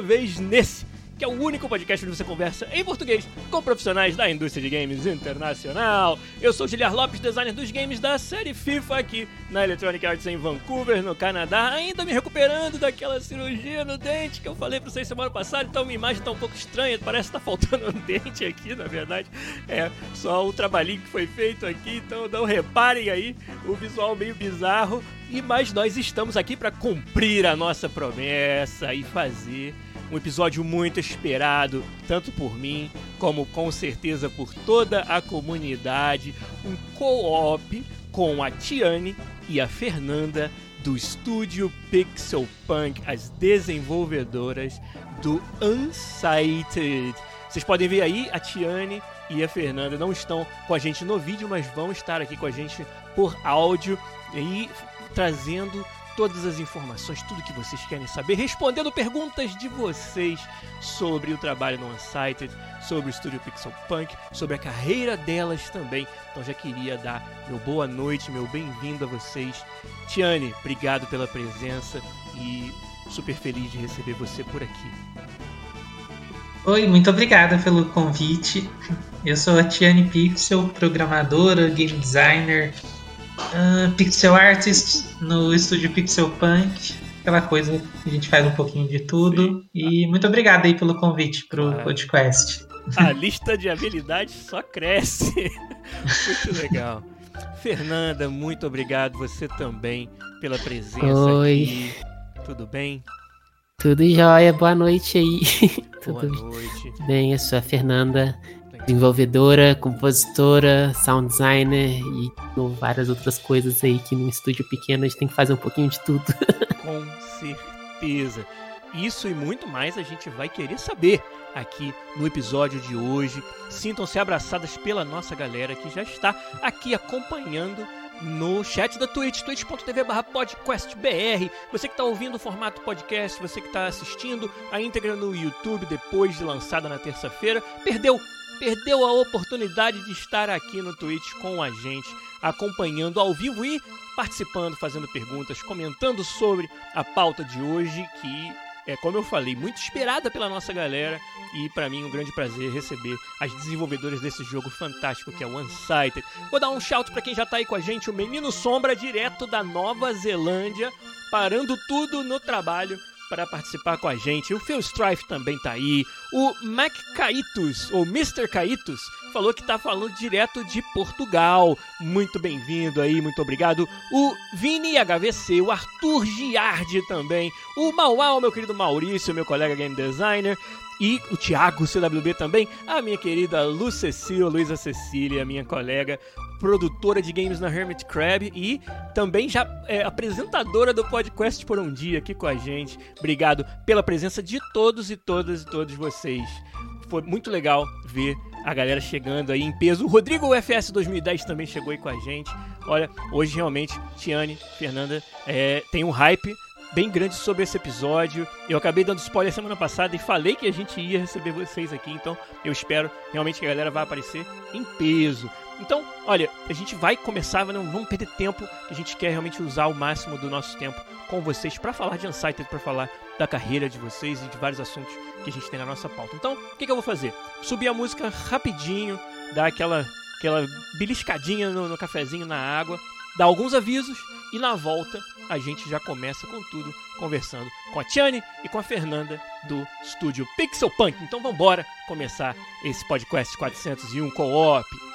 Vez nesse que é o único podcast onde você conversa em português com profissionais da indústria de games internacional. Eu sou Giliar Lopes, designer dos games da série FIFA aqui na Electronic Arts em Vancouver, no Canadá, ainda me recuperando daquela cirurgia no dente que eu falei pra vocês semana passada, então minha imagem tá um pouco estranha, parece que tá faltando um dente aqui, na verdade. É só o trabalhinho que foi feito aqui, então não reparem aí o visual meio bizarro. E mas nós estamos aqui para cumprir a nossa promessa e fazer um episódio muito esperado, tanto por mim, como com certeza por toda a comunidade. Um co-op com a Tiane e a Fernanda do estúdio Pixel Punk, as desenvolvedoras do Unsighted. Vocês podem ver aí, a Tiane e a Fernanda não estão com a gente no vídeo, mas vão estar aqui com a gente por áudio e trazendo todas as informações, tudo que vocês querem saber, respondendo perguntas de vocês sobre o trabalho no Unsighted, sobre o estúdio Pixel Punk, sobre a carreira delas também. Então já queria dar meu boa noite, meu bem-vindo a vocês. Tiane, obrigado pela presença e super feliz de receber você por aqui. Oi, muito obrigada pelo convite. Eu sou a Tiane Pixel, programadora, game designer, Uh, pixel Artist no estúdio Pixel Punk, aquela coisa que a gente faz um pouquinho de tudo. Sim. E muito obrigado aí pelo convite pro ah, podcast. A lista de habilidades só cresce. muito legal. Fernanda, muito obrigado você também pela presença Oi. aqui. Tudo bem? Tudo jóia, boa noite aí. Boa Tudo noite. Bem, eu sou a Fernanda desenvolvedora, compositora, sound designer e várias outras coisas aí que num estúdio pequeno a gente tem que fazer um pouquinho de tudo. Com certeza. Isso e muito mais a gente vai querer saber aqui no episódio de hoje. Sintam-se abraçadas pela nossa galera que já está aqui acompanhando no chat da Twitch, twitch.tv podcastbr. Você que está ouvindo o formato podcast, você que está assistindo a íntegra no YouTube depois de lançada na terça-feira, perdeu perdeu a oportunidade de estar aqui no Twitch com a gente, acompanhando ao vivo e participando, fazendo perguntas, comentando sobre a pauta de hoje, que é, como eu falei, muito esperada pela nossa galera e para mim um grande prazer receber as desenvolvedoras desse jogo fantástico que é o Unsighted. Vou dar um shout para quem já tá aí com a gente, o Menino Sombra, direto da Nova Zelândia, parando tudo no trabalho para participar com a gente. O Phil Strife também tá aí. O Mac Caitos, ou Mr. Caitos, falou que tá falando direto de Portugal. Muito bem-vindo aí, muito obrigado. O Vini HVC, o Arthur Giardi também. O Mauau, meu querido Maurício, meu colega game designer e o Thiago CWB também, a minha querida Lu Cecília, Luísa Cecília, minha colega, produtora de games na Hermit Crab e também já é, apresentadora do podcast por um dia aqui com a gente. Obrigado pela presença de todos e todas e todos vocês. Foi muito legal ver a galera chegando aí em peso. O Rodrigo UFS 2010 também chegou aí com a gente. Olha, hoje realmente, Tiane, Fernanda, é, tem um hype bem grande sobre esse episódio. Eu acabei dando spoiler semana passada e falei que a gente ia receber vocês aqui, então eu espero realmente que a galera vá aparecer em peso. Então, olha, a gente vai começar, não vamos perder tempo, a gente quer realmente usar o máximo do nosso tempo com vocês para falar de Unsighted, para falar da carreira de vocês e de vários assuntos que a gente tem na nossa pauta. Então, o que, que eu vou fazer? Subir a música rapidinho, dar aquela, aquela beliscadinha no, no cafezinho na água, dar alguns avisos e na volta a gente já começa com tudo conversando com a Tiane e com a Fernanda do estúdio Pixel Punk. Então vamos começar esse podcast 401 Co-op.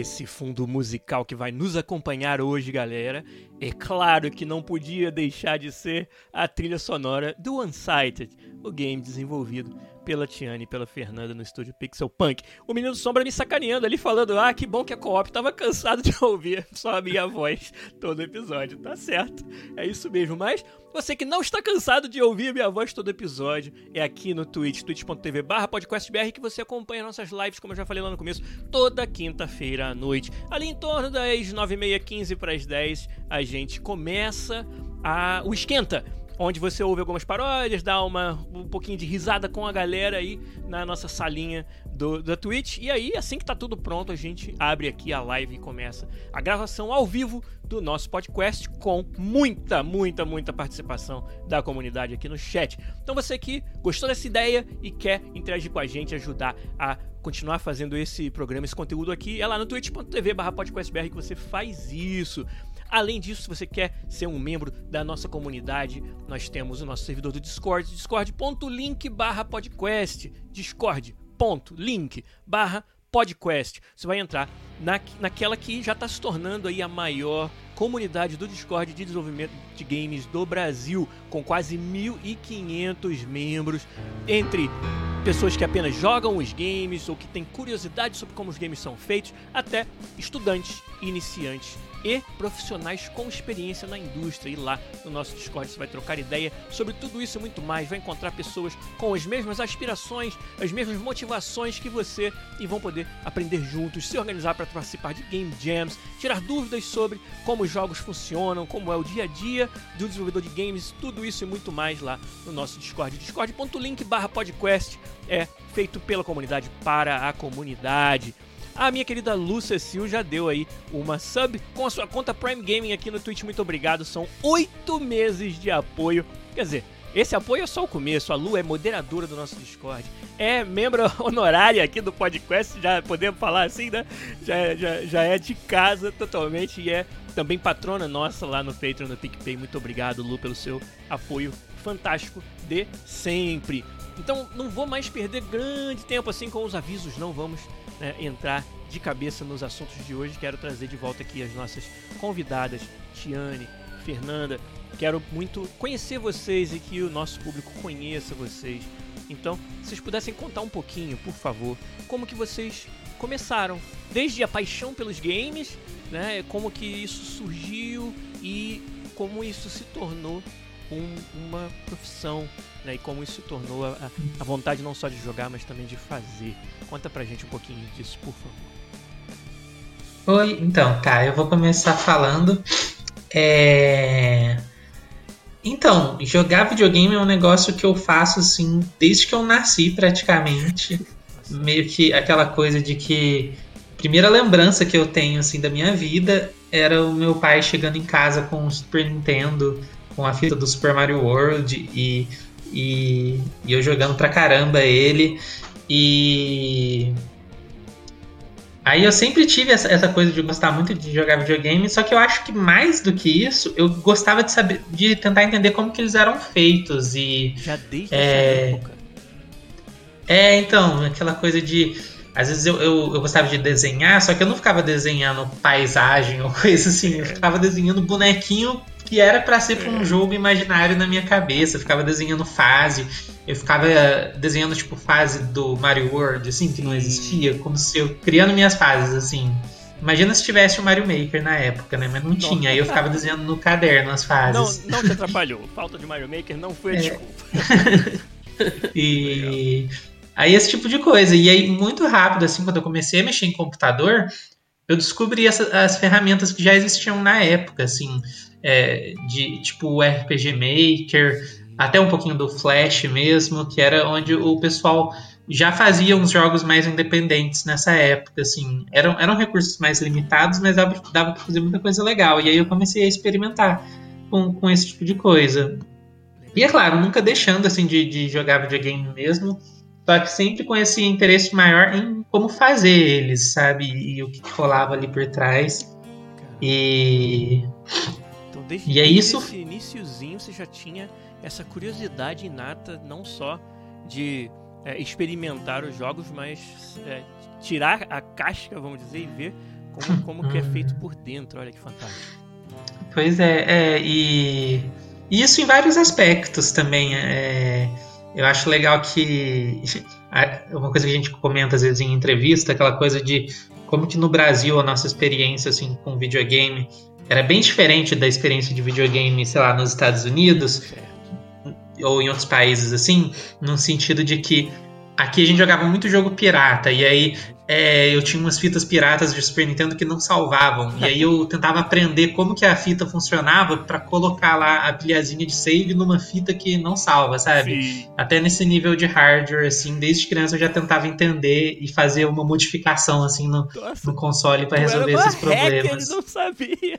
Esse fundo musical que vai nos acompanhar hoje, galera, é claro que não podia deixar de ser a trilha sonora do Unsighted, o game desenvolvido pela Tiane e pela Fernanda no estúdio Pixel Punk. O menino Sombra me sacaneando ali, falando: Ah, que bom que a co-op tava cansado de ouvir só a minha voz todo episódio. Tá certo, é isso mesmo. Mas você que não está cansado de ouvir a minha voz todo episódio, é aqui no Twitch, twitch.tv podcastbr, que você acompanha nossas lives, como eu já falei lá no começo, toda quinta-feira à noite. Ali em torno das 9h30, 15 para as 10, a gente começa a... o Esquenta onde você ouve algumas paródias, dá uma, um pouquinho de risada com a galera aí na nossa salinha do, da Twitch. E aí, assim que tá tudo pronto, a gente abre aqui a live e começa a gravação ao vivo do nosso podcast com muita, muita, muita participação da comunidade aqui no chat. Então você que gostou dessa ideia e quer interagir com a gente, ajudar a continuar fazendo esse programa, esse conteúdo aqui, é lá no twitch.tv barra podcastbr que você faz isso. Além disso, se você quer ser um membro da nossa comunidade, nós temos o nosso servidor do Discord, discord.link barra podcast, discord.link barra podcast. Você vai entrar na, naquela que já está se tornando aí a maior comunidade do Discord de desenvolvimento de games do Brasil, com quase 1.500 membros, entre pessoas que apenas jogam os games ou que têm curiosidade sobre como os games são feitos, até estudantes iniciantes e profissionais com experiência na indústria. E lá no nosso Discord você vai trocar ideia sobre tudo isso e muito mais. Vai encontrar pessoas com as mesmas aspirações, as mesmas motivações que você e vão poder aprender juntos, se organizar para participar de game jams, tirar dúvidas sobre como os jogos funcionam, como é o dia a dia do desenvolvedor de games, tudo isso e muito mais lá no nosso Discord. Discord.link/podcast é feito pela comunidade para a comunidade. A minha querida Lu Cecil já deu aí uma sub com a sua conta Prime Gaming aqui no Twitch. Muito obrigado. São oito meses de apoio. Quer dizer, esse apoio é só o começo. A Lu é moderadora do nosso Discord. É membro honorária aqui do podcast. Já podemos falar assim, né? Já, já, já é de casa totalmente. E é também patrona nossa lá no Patreon, no PicPay. Muito obrigado, Lu, pelo seu apoio fantástico de sempre. Então não vou mais perder grande tempo assim com os avisos, não vamos né, entrar de cabeça nos assuntos de hoje. Quero trazer de volta aqui as nossas convidadas, Tiane, Fernanda. Quero muito conhecer vocês e que o nosso público conheça vocês. Então, se vocês pudessem contar um pouquinho, por favor, como que vocês começaram, desde a paixão pelos games, né, como que isso surgiu e como isso se tornou um, uma profissão, né? E como isso se tornou a, a, vontade não só de jogar, mas também de fazer. Conta pra gente um pouquinho disso, por favor. Oi, então, tá, eu vou começar falando. É... Então, jogar videogame é um negócio que eu faço assim desde que eu nasci praticamente. Meio que aquela coisa de que primeira lembrança que eu tenho assim da minha vida era o meu pai chegando em casa com o Super Nintendo com a fita do Super Mario World e, e, e eu jogando pra caramba ele. E Aí eu sempre tive essa, essa, coisa de gostar muito de jogar videogame, só que eu acho que mais do que isso, eu gostava de saber, de tentar entender como que eles eram feitos e já desde é... essa época. É, então aquela coisa de às vezes eu, eu, eu, gostava de desenhar, só que eu não ficava desenhando paisagem ou coisa assim, eu ficava desenhando bonequinho que era para ser um jogo imaginário na minha cabeça. Eu ficava desenhando fase, eu ficava desenhando tipo fase do Mario World, assim, que não existia, como se eu criando minhas fases, assim. Imagina se tivesse o Mario Maker na época, né? Mas não, tinha. Aí eu ficava desenhando no caderno as fases. Não, não te atrapalhou. Falta de Mario Maker não foi a é. desculpa. e aí esse tipo de coisa. E aí, muito rápido, assim, quando eu comecei a mexer em computador, eu descobri essa, as ferramentas que já existiam na época, assim é, de tipo RPG Maker, até um pouquinho do Flash mesmo, que era onde o pessoal já fazia uns jogos mais independentes nessa época, assim, eram, eram recursos mais limitados, mas dava, dava para fazer muita coisa legal. E aí eu comecei a experimentar com, com esse tipo de coisa. E é claro, nunca deixando assim de, de jogar videogame mesmo, só que sempre com esse interesse maior em como fazer eles, sabe? E o que rolava ali por trás. E desde, e é isso. esse iníciozinho você já tinha essa curiosidade inata, não só de é, experimentar os jogos, mas é, tirar a casca, vamos dizer, e ver como, como que é feito por dentro. Olha que fantástico. Pois é, é e isso em vários aspectos também. É, eu acho legal que uma coisa que a gente comenta às vezes em entrevista, aquela coisa de como que no Brasil a nossa experiência assim com videogame era bem diferente da experiência de videogame, sei lá, nos Estados Unidos ou em outros países assim, no sentido de que aqui a gente jogava muito jogo pirata e aí é, eu tinha umas fitas piratas de Super Nintendo que não salvavam. E aí eu tentava aprender como que a fita funcionava para colocar lá a pilhazinha de save numa fita que não salva, sabe? Sim. Até nesse nível de hardware, assim, desde criança eu já tentava entender e fazer uma modificação, assim, no, Nossa, no console para resolver esses problemas. Ele não sabia.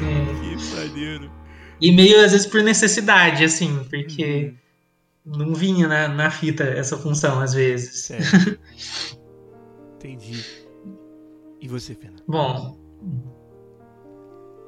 é. Que maneiro. E meio, às vezes, por necessidade, assim, porque... Hum não vinha na, na fita essa função às vezes. Entendi. E você, Fernando? Bom.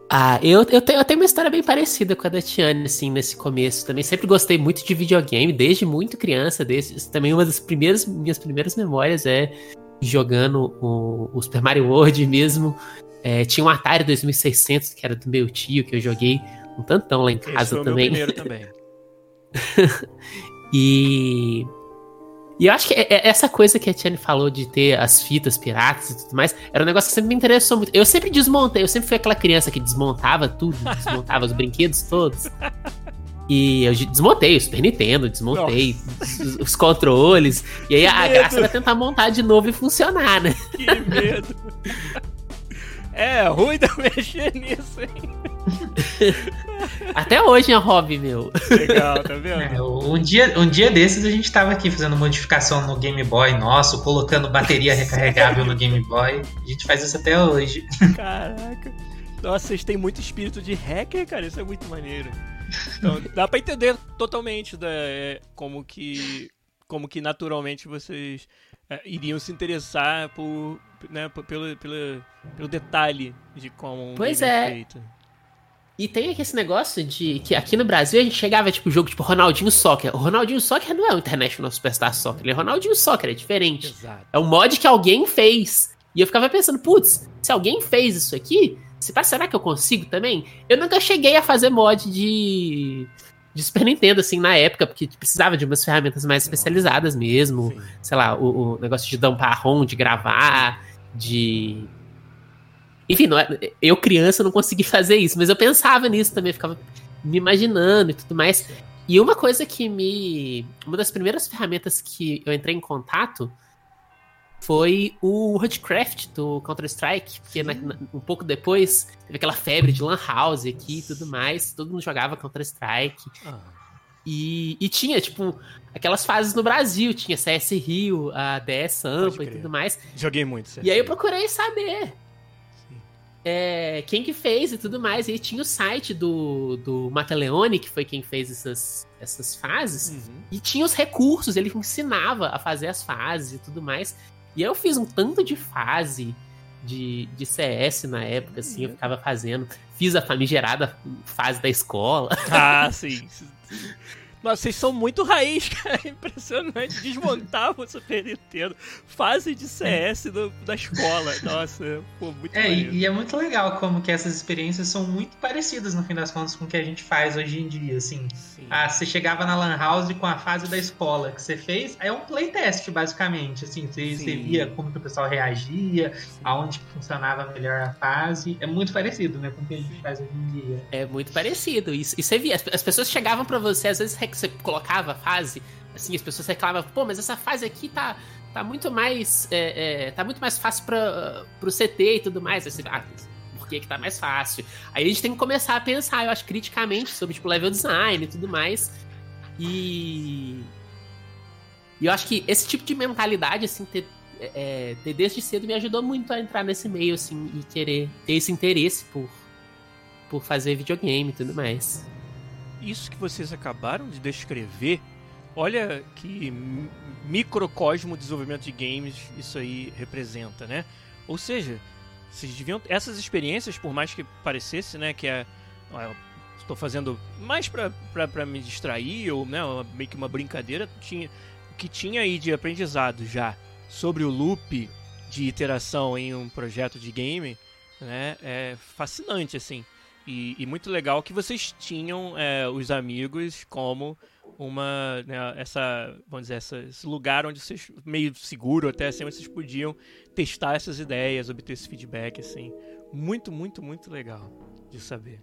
Ah, eu, eu, tenho, eu tenho uma história bem parecida com a da Tiane, assim, nesse começo. Também sempre gostei muito de videogame, desde muito criança. Desde, também uma das primeiras, minhas primeiras memórias é jogando o, o Super Mario World mesmo. É, tinha um Atari 2600, que era do meu tio, que eu joguei um tantão lá em casa Esse foi também. O meu primeiro também. e. E eu acho que é, é essa coisa que a Tiane falou de ter as fitas piratas e tudo mais, era um negócio que sempre me interessou muito. Eu sempre desmontei, eu sempre fui aquela criança que desmontava tudo, desmontava os brinquedos todos. E eu desmontei o Super Nintendo, desmontei os, os, controles. E aí que a medo. graça era tentar montar de novo e funcionar, né? Que medo! É, ruim de mexer nisso, hein? Até hoje é um hobby meu. Legal, tá vendo? É, um, dia, um dia desses a gente tava aqui fazendo modificação no Game Boy nosso, colocando bateria recarregável no Game Boy. A gente faz isso até hoje. Caraca. Nossa, vocês têm muito espírito de hacker, cara. Isso é muito maneiro. Então, dá pra entender totalmente da, é, como que como que naturalmente vocês é, iriam se interessar por, né, pelo, pelo, pelo detalhe de como pois é. feito. E tem aqui esse negócio de que aqui no Brasil a gente chegava, tipo, jogo tipo Ronaldinho Soccer. O Ronaldinho Soccer não é o International Superstar Soccer, ele é Ronaldinho Soccer, é diferente. Exato. É um mod que alguém fez. E eu ficava pensando, putz, se alguém fez isso aqui, será que eu consigo também? Eu nunca cheguei a fazer mod de de Super Nintendo, assim, na época, porque precisava de umas ferramentas mais especializadas mesmo. Sim. Sei lá, o, o, negócio de dampar ROM, de gravar, de. Enfim, não é, eu criança não consegui fazer isso, mas eu pensava nisso também, ficava me imaginando e tudo mais. E uma coisa que me. Uma das primeiras ferramentas que eu entrei em contato foi o Woodcraft do Counter-Strike, porque na, na, um pouco depois teve aquela febre de Lan House aqui e tudo mais, todo mundo jogava Counter-Strike. Ah. E, e, tinha, tipo, aquelas fases no Brasil, tinha CS Rio, a DS Sampa e tudo mais. Joguei muito, CS E aí eu procurei saber é, quem que fez e tudo mais. E tinha o site do, do Mataleone, que foi quem fez essas, essas fases, uhum. e tinha os recursos, ele ensinava a fazer as fases e tudo mais. E eu fiz um tanto de fase de, de CS na época, assim, eu ficava fazendo. Fiz a famigerada fase da escola. Ah, sim. Nossa, vocês são muito raiz, cara. É impressionante. Desmontava o Super Nintendo. Fase de CS do, da escola. Nossa, pô, muito É, e, e, é muito legal como que essas experiências são muito parecidas, no fim das contas, com o que a gente faz hoje em dia, assim. Sim. Ah, você chegava na Lan House com a fase da escola que você fez, é um playtest, basicamente. Assim, você, você via como que o pessoal reagia, Sim. aonde funcionava melhor a fase. É muito parecido, né, com o que a gente faz hoje em dia. É muito parecido. E, e você via, as, as pessoas chegavam para você, às vezes que você colocava a fase, assim, as pessoas reclamavam, pô, mas essa fase aqui tá, tá muito mais. É, é, tá muito mais fácil pra, pro CT e tudo mais. Você, ah, por que, que tá mais fácil? Aí a gente tem que começar a pensar, eu acho, criticamente sobre, tipo, level design e tudo mais. E. E eu acho que esse tipo de mentalidade, assim, ter, é, ter desde cedo me ajudou muito a entrar nesse meio, assim, e querer ter esse interesse por, por fazer videogame e tudo mais isso que vocês acabaram de descrever, olha que microcosmo de desenvolvimento de games isso aí representa, né? Ou seja, vocês deviam essas experiências, por mais que parecesse, né, que é estou fazendo mais para me distrair ou né, meio que uma brincadeira, tinha que tinha aí de aprendizado já sobre o loop de iteração em um projeto de game, né? É fascinante, assim. E, e muito legal que vocês tinham é, os amigos como uma né, essa vamos dizer essa, esse lugar onde vocês meio seguro até assim onde vocês podiam testar essas ideias obter esse feedback assim. Muito muito muito legal de saber.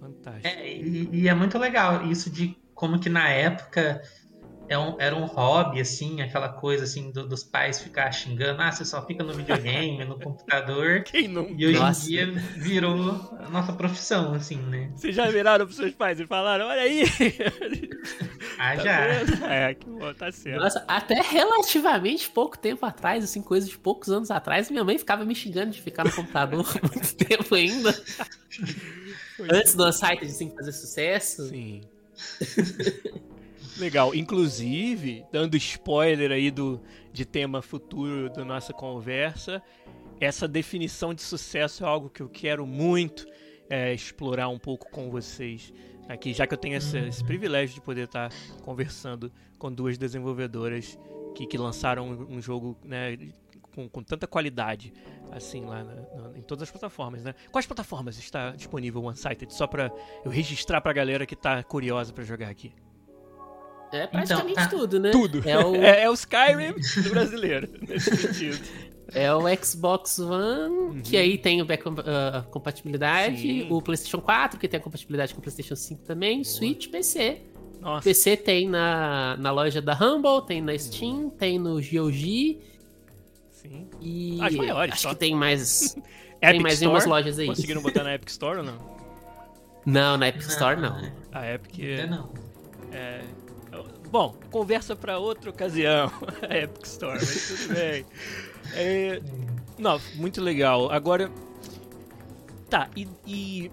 Fantástico. É, e, e é muito legal isso de como que na época é um, era um hobby, assim, aquela coisa assim do, dos pais ficar xingando, ah, você só fica no videogame, no computador. Quem não? E hoje Nossa. em dia virou a nossa profissão, assim, né? Vocês já viraram pros seus pais e falaram, olha aí! Ah, tá já. Vendo? É, que bom, tá certo. Nossa, até relativamente pouco tempo atrás, assim, coisa de poucos anos atrás, minha mãe ficava me xingando de ficar no computador muito tempo ainda. Antes do site assim, fazer sucesso. Sim. Legal. Inclusive, dando spoiler aí do, de tema futuro da nossa conversa, essa definição de sucesso é algo que eu quero muito é, explorar um pouco com vocês aqui, já que eu tenho esse, esse privilégio de poder estar conversando com duas desenvolvedoras que, que lançaram um, jogo né, com, com, tanta qualidade assim lá na, na, em todas as plataformas, né? Quais plataformas está disponível o OneSighted? Só para eu registrar para a galera que está curiosa para jogar aqui. É praticamente então, tudo, né? Tudo. É o... É, é o Skyrim do brasileiro, nesse sentido. É o Xbox One, uhum. que aí tem back, uh, compatibilidade. Sim. O PlayStation 4, que tem a compatibilidade com o PlayStation 5 também. Boa. Switch, PC. Nossa. PC tem na, na loja da Humble, tem na Steam, tem no GOG. Sim. E As maiores, acho só. que tem mais. tem mais Store? umas lojas aí. Conseguiram botar na Epic Store ou não? Não, na Epic Store não. A Epic. Ainda não. É, Bom, conversa para outra ocasião. A Epic Store, mas tudo bem. É, não, muito legal. Agora. Tá, e, e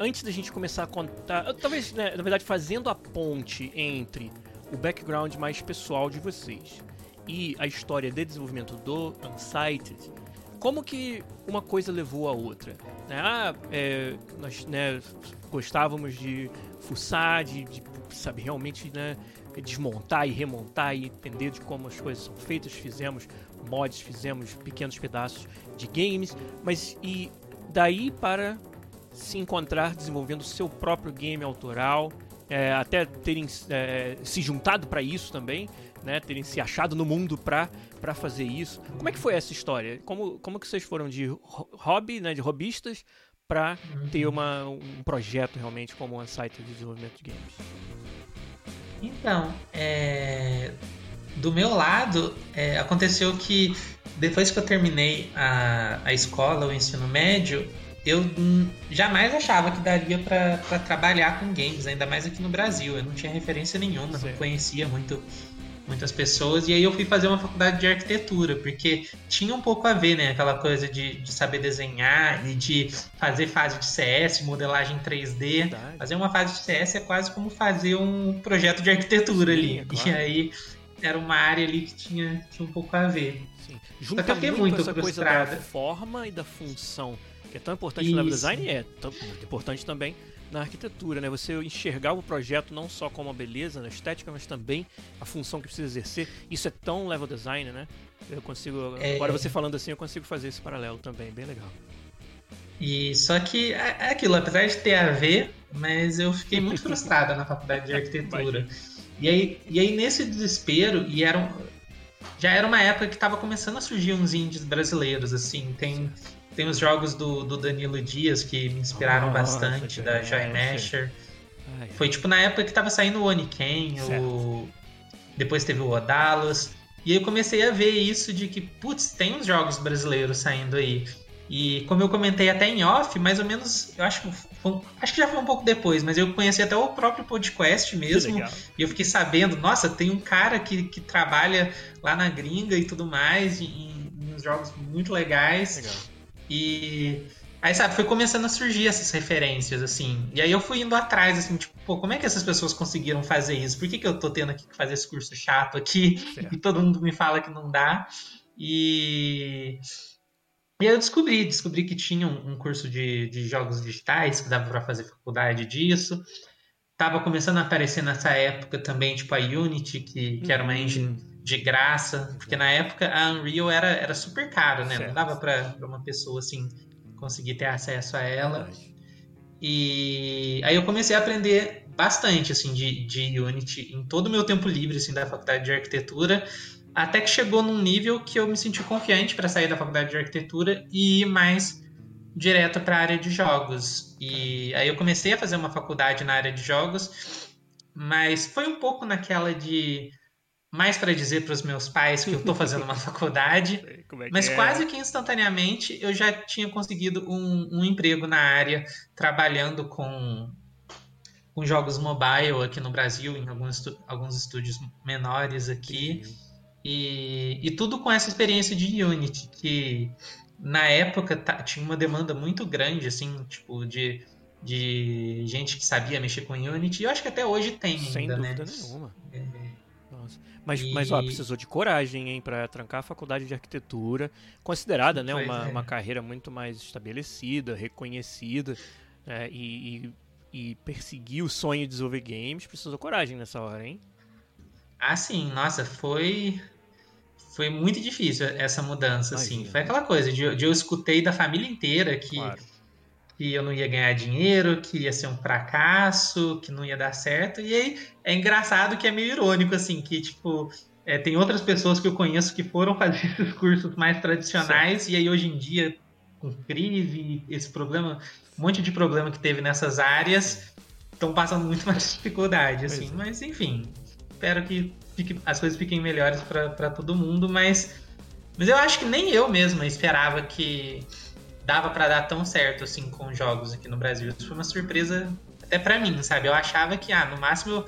antes da gente começar a contar. Talvez, né, na verdade, fazendo a ponte entre o background mais pessoal de vocês e a história de desenvolvimento do Unsighted, como que uma coisa levou a outra? Né? Ah, é, nós né, gostávamos de fuçar, de, de sabe, realmente né, desmontar e remontar e entender de como as coisas são feitas. Fizemos mods, fizemos pequenos pedaços de games, mas e daí para se encontrar desenvolvendo seu próprio game autoral, é, até terem é, se juntado para isso também, né, terem se achado no mundo para fazer isso. Como é que foi essa história? Como como que vocês foram de hobby, né, de hobbyistas para ter uma, um projeto realmente como um site de desenvolvimento de games? Então, é... do meu lado, é... aconteceu que depois que eu terminei a, a escola, o ensino médio, eu jamais achava que daria para trabalhar com games, ainda mais aqui no Brasil. Eu não tinha referência nenhuma, Sim. não conhecia muito muitas pessoas. E aí eu fui fazer uma faculdade de arquitetura, porque tinha um pouco a ver, né? Aquela coisa de, de saber desenhar e de fazer fase de CS, modelagem 3D. Verdade. Fazer uma fase de CS é quase como fazer um projeto de arquitetura Sim, ali. É claro. E aí era uma área ali que tinha, tinha um pouco a ver. Sim. Junta Só que eu fiquei muito, muito essa frustrada. coisa da forma e da função, que é tão importante Isso. no design, é tão, muito importante também na arquitetura, né? Você enxergar o projeto não só como a beleza, na estética, mas também a função que precisa exercer. Isso é tão level design, né? Eu consigo. É... Agora você falando assim, eu consigo fazer esse paralelo também, bem legal. E só que é, é aquilo, apesar de ter a ver, mas eu fiquei muito frustrada na faculdade de arquitetura. E aí, e aí nesse desespero, e era um, já era uma época que estava começando a surgir uns indies brasileiros, assim, tem tem os jogos do, do Danilo Dias que me inspiraram Nossa, bastante, da Joy Masher. Foi tipo na época que tava saindo o Oniken, o... depois teve o Odalos. E aí eu comecei a ver isso de que, putz, tem uns jogos brasileiros saindo aí. E como eu comentei até em off, mais ou menos, eu acho que foi, acho que já foi um pouco depois, mas eu conheci até o próprio podcast mesmo. E eu fiquei sabendo, nossa, tem um cara que, que trabalha lá na gringa e tudo mais, em, em uns jogos muito legais. Legal. E aí, sabe, foi começando a surgir essas referências, assim. E aí eu fui indo atrás, assim, tipo, pô, como é que essas pessoas conseguiram fazer isso? Por que, que eu tô tendo aqui que fazer esse curso chato aqui certo. e todo mundo me fala que não dá? E. E aí eu descobri, descobri que tinha um, curso de, de jogos digitais, que dava para fazer faculdade disso. Tava começando a aparecer nessa época também, tipo, a Unity, que, que era uma engine de graça, porque na época a Unreal era, era super caro, né? Certo. Não dava para uma pessoa assim conseguir ter acesso a ela. E aí eu comecei a aprender bastante assim de, de Unity em todo o meu tempo livre assim da faculdade de arquitetura, até que chegou num nível que eu me senti confiante para sair da faculdade de arquitetura e ir mais direto para a área de jogos. E aí eu comecei a fazer uma faculdade na área de jogos, mas foi um pouco naquela de mais para dizer para os meus pais que eu estou fazendo uma faculdade, é mas é? quase que instantaneamente eu já tinha conseguido um, um emprego na área, trabalhando com, com jogos mobile aqui no Brasil, em alguns, alguns estúdios menores aqui. E, e tudo com essa experiência de Unity, que na época tinha uma demanda muito grande, assim, tipo, de, de gente que sabia mexer com Unity. E eu acho que até hoje tem Sem ainda, dúvida né? nenhuma. É. Mas, e... mas ó, precisou de coragem, hein, para trancar a faculdade de arquitetura, considerada, né, uma, é. uma carreira muito mais estabelecida, reconhecida, é, e, e, e, perseguir o sonho de desenvolver games, precisou coragem nessa hora, hein? Ah, sim, nossa, foi foi muito difícil essa mudança. Imagina. assim. Foi aquela coisa de, de, eu escutei da família inteira que claro que eu não ia ganhar dinheiro, que ia ser um fracasso, que não ia dar certo. E aí é engraçado que é meio irônico, assim, que tipo. É, tem outras pessoas que eu conheço que foram fazer esses cursos mais tradicionais e aí hoje em dia, com crise, esse problema, um monte de problema que teve nessas áreas, estão passando muito mais dificuldade, assim. É. Mas enfim, espero que fique, as coisas fiquem melhores para todo mundo, mas, mas eu acho que nem eu mesma esperava que dava para dar tão certo assim com jogos aqui no Brasil. Isso foi uma surpresa até para mim, sabe? Eu achava que, ah, no máximo eu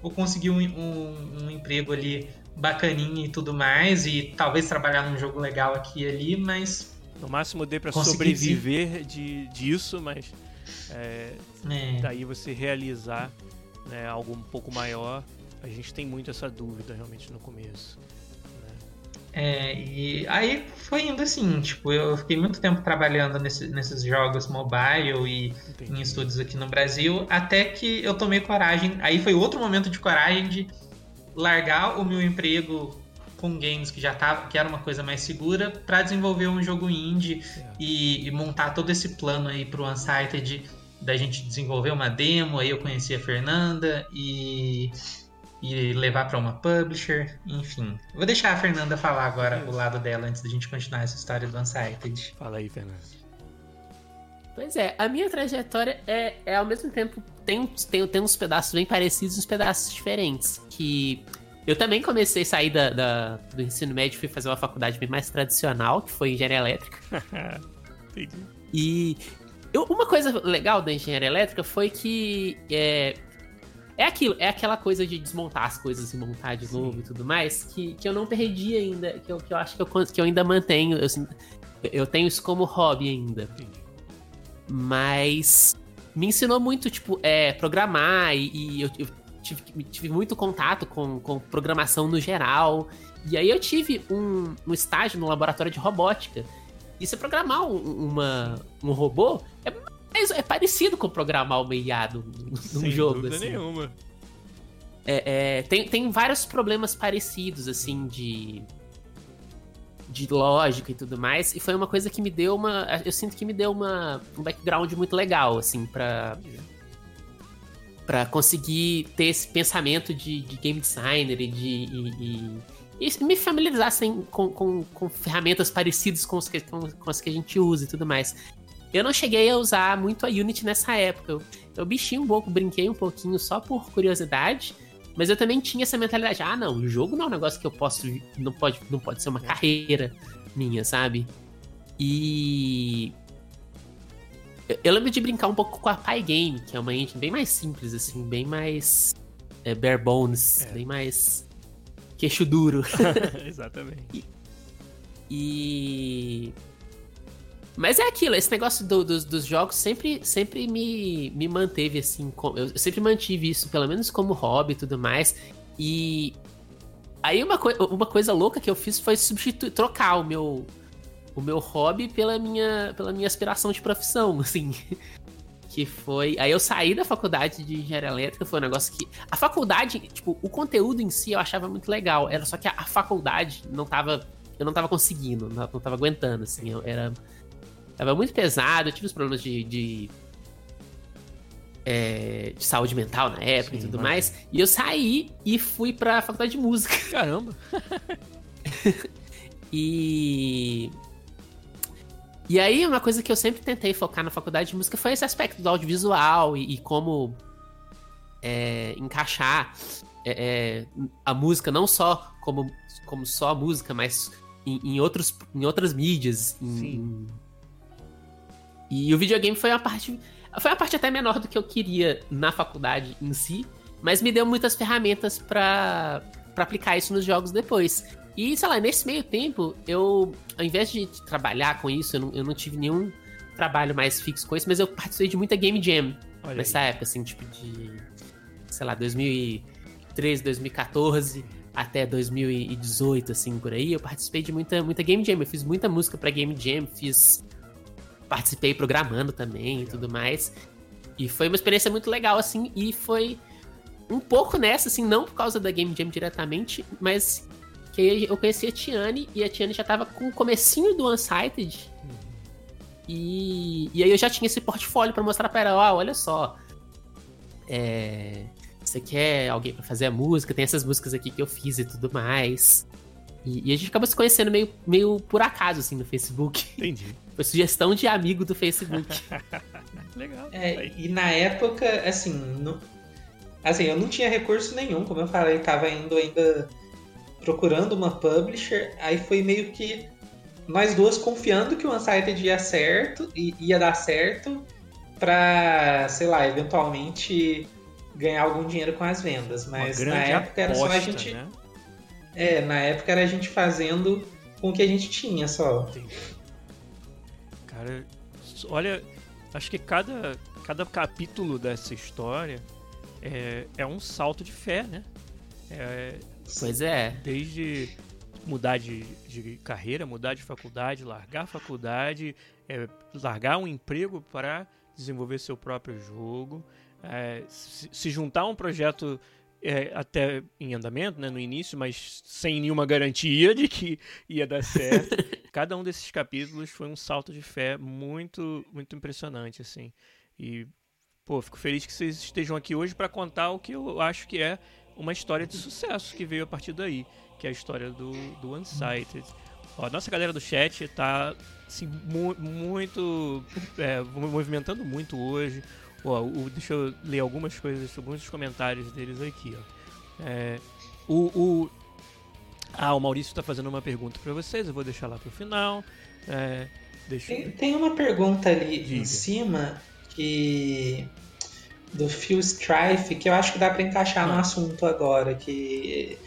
vou conseguir um, um, um emprego ali bacaninha e tudo mais, e talvez trabalhar num jogo legal aqui e ali, mas. No máximo dê para sobreviver de, disso, mas é, é. daí você realizar né, algo um pouco maior, a gente tem muito essa dúvida realmente no começo. É, e aí foi indo assim, tipo, eu fiquei muito tempo trabalhando nesse, nesses jogos mobile e Entendi. em estúdios aqui no Brasil, até que eu tomei coragem. Aí foi outro momento de coragem de largar o meu emprego com games que já tava, que era uma coisa mais segura, para desenvolver um jogo indie e, e, montar todo esse plano aí pro Unsighted da gente desenvolver uma demo. Aí eu conheci a Fernanda e e levar para uma publisher, enfim. Vou deixar a Fernanda falar agora o lado dela antes da gente continuar essa história do Unsighted. Fala aí, Fernanda. Pois é, a minha trajetória é, é ao mesmo tempo tem, tem, tem uns pedaços bem parecidos e uns pedaços diferentes. Que eu também comecei a sair da, da, do ensino médio e fui fazer uma faculdade bem mais tradicional, que foi engenharia elétrica. Entendi. E eu, uma coisa legal da engenharia elétrica foi que é, é aquilo, é aquela coisa de desmontar as coisas e montar de Sim. novo e tudo mais, que, que eu não perdi ainda, que eu, que eu acho que eu, que eu ainda mantenho. Eu, eu tenho isso como hobby ainda. Mas me ensinou muito, tipo, é, programar e, e eu, eu tive, tive, muito contato com, com programação no geral. E aí eu tive um, um estágio no laboratório de robótica. E você programar um, uma, um robô é é, é parecido com programar o meiado num jogo. Dúvida assim. nenhuma. É, é, tem, tem vários problemas parecidos, assim, de. de lógica e tudo mais. E foi uma coisa que me deu uma. Eu sinto que me deu uma, um background muito legal, assim, pra. pra conseguir ter esse pensamento de, de game designer e de. E, e, e me familiarizar assim, com, com, com ferramentas parecidas com, os que, com, com as que a gente usa e tudo mais. Eu não cheguei a usar muito a Unity nessa época. Eu, eu bichei um pouco, brinquei um pouquinho só por curiosidade. Mas eu também tinha essa mentalidade, ah, não, o jogo não é um negócio que eu posso. Não pode, não pode ser uma é. carreira minha, sabe? E. Eu, lembro de brincar um pouco com a Pygame, que é uma engine bem mais simples, assim, bem mais. É, bare bones, é. bem mais. queixo duro. Exatamente. e, e mas é aquilo, esse negócio do, dos, dos jogos sempre, sempre me, me manteve assim. Eu sempre mantive isso, pelo menos como hobby e tudo mais. E aí uma, coi uma coisa louca que eu fiz foi substituir, trocar o meu, o meu hobby pela minha, pela minha aspiração de profissão, assim. que foi. Aí eu saí da faculdade de engenharia elétrica, foi um negócio que. A faculdade, tipo, o conteúdo em si eu achava muito legal. Era só que a, a faculdade não tava. Eu não tava conseguindo, não, não tava aguentando, assim. Eu, era. Tava muito pesado, eu tive os problemas de. de, é, de saúde mental na época Sim, e tudo mas... mais. E eu saí e fui pra faculdade de música. Caramba! e. E aí, uma coisa que eu sempre tentei focar na faculdade de música foi esse aspecto do audiovisual e, e como é, encaixar é, é, a música não só como, como só a música, mas em, em outros, em outras mídias. Em, e o videogame foi uma parte. Foi uma parte até menor do que eu queria na faculdade em si, mas me deu muitas ferramentas para aplicar isso nos jogos depois. E, sei lá, nesse meio tempo, eu, ao invés de trabalhar com isso, eu não, eu não tive nenhum trabalho mais fixo com isso, mas eu participei de muita Game Jam Olha nessa aí. época, assim, tipo de, sei lá, 2013, 2014 até 2018, assim, por aí. Eu participei de muita, muita Game Jam, eu fiz muita música pra Game Jam, fiz. Participei programando também e tudo mais. E foi uma experiência muito legal, assim, e foi um pouco nessa, assim, não por causa da Game Jam diretamente, mas que eu conheci a Tiane e a Tiane já tava com o comecinho do Unsighted. Uhum. E, e aí eu já tinha esse portfólio para mostrar para ela, ó, olha só. É, você quer alguém para fazer a música? Tem essas músicas aqui que eu fiz e tudo mais. E, e, a gente acabou se conhecendo meio, meio por acaso, assim, no Facebook. Entendi. Foi sugestão de amigo do Facebook. Legal. É, e na época, assim, no, assim, eu não tinha recurso nenhum, como eu falei, tava indo ainda procurando uma publisher, aí foi meio que nós duas confiando que o Unsighted ia certo e ia dar certo para, sei lá, eventualmente ganhar algum dinheiro com as vendas, mas na época era só a gente né? É, na época era a gente fazendo com o que a gente tinha só. Cara, olha, acho que cada cada capítulo dessa história é, é um salto de fé, né? É, Pois é. Desde mudar de, de carreira, mudar de faculdade, largar a faculdade, é, largar um emprego para desenvolver seu próprio jogo, é, se, se, juntar a um projeto é, até em andamento, né, no início, mas sem nenhuma garantia de que ia dar certo. Cada um desses capítulos foi um salto de fé muito, muito impressionante, assim. E, pô, fico feliz que vocês estejam aqui hoje para contar o que eu acho que é uma história de sucesso que veio a partir daí, que é a história do, do Unsighted. Ó, a nossa galera do chat tá assim, mu muito. É, movimentando muito hoje. Ó, o, deixa eu ler algumas coisas, alguns comentários deles aqui. Ó. É, o, o, ah, o Maurício está fazendo uma pergunta para vocês, eu vou deixar lá pro final. É, deixa tem, tem uma pergunta ali Diga. em cima que do Phil Strife, que eu acho que dá para encaixar no ah. assunto agora, que,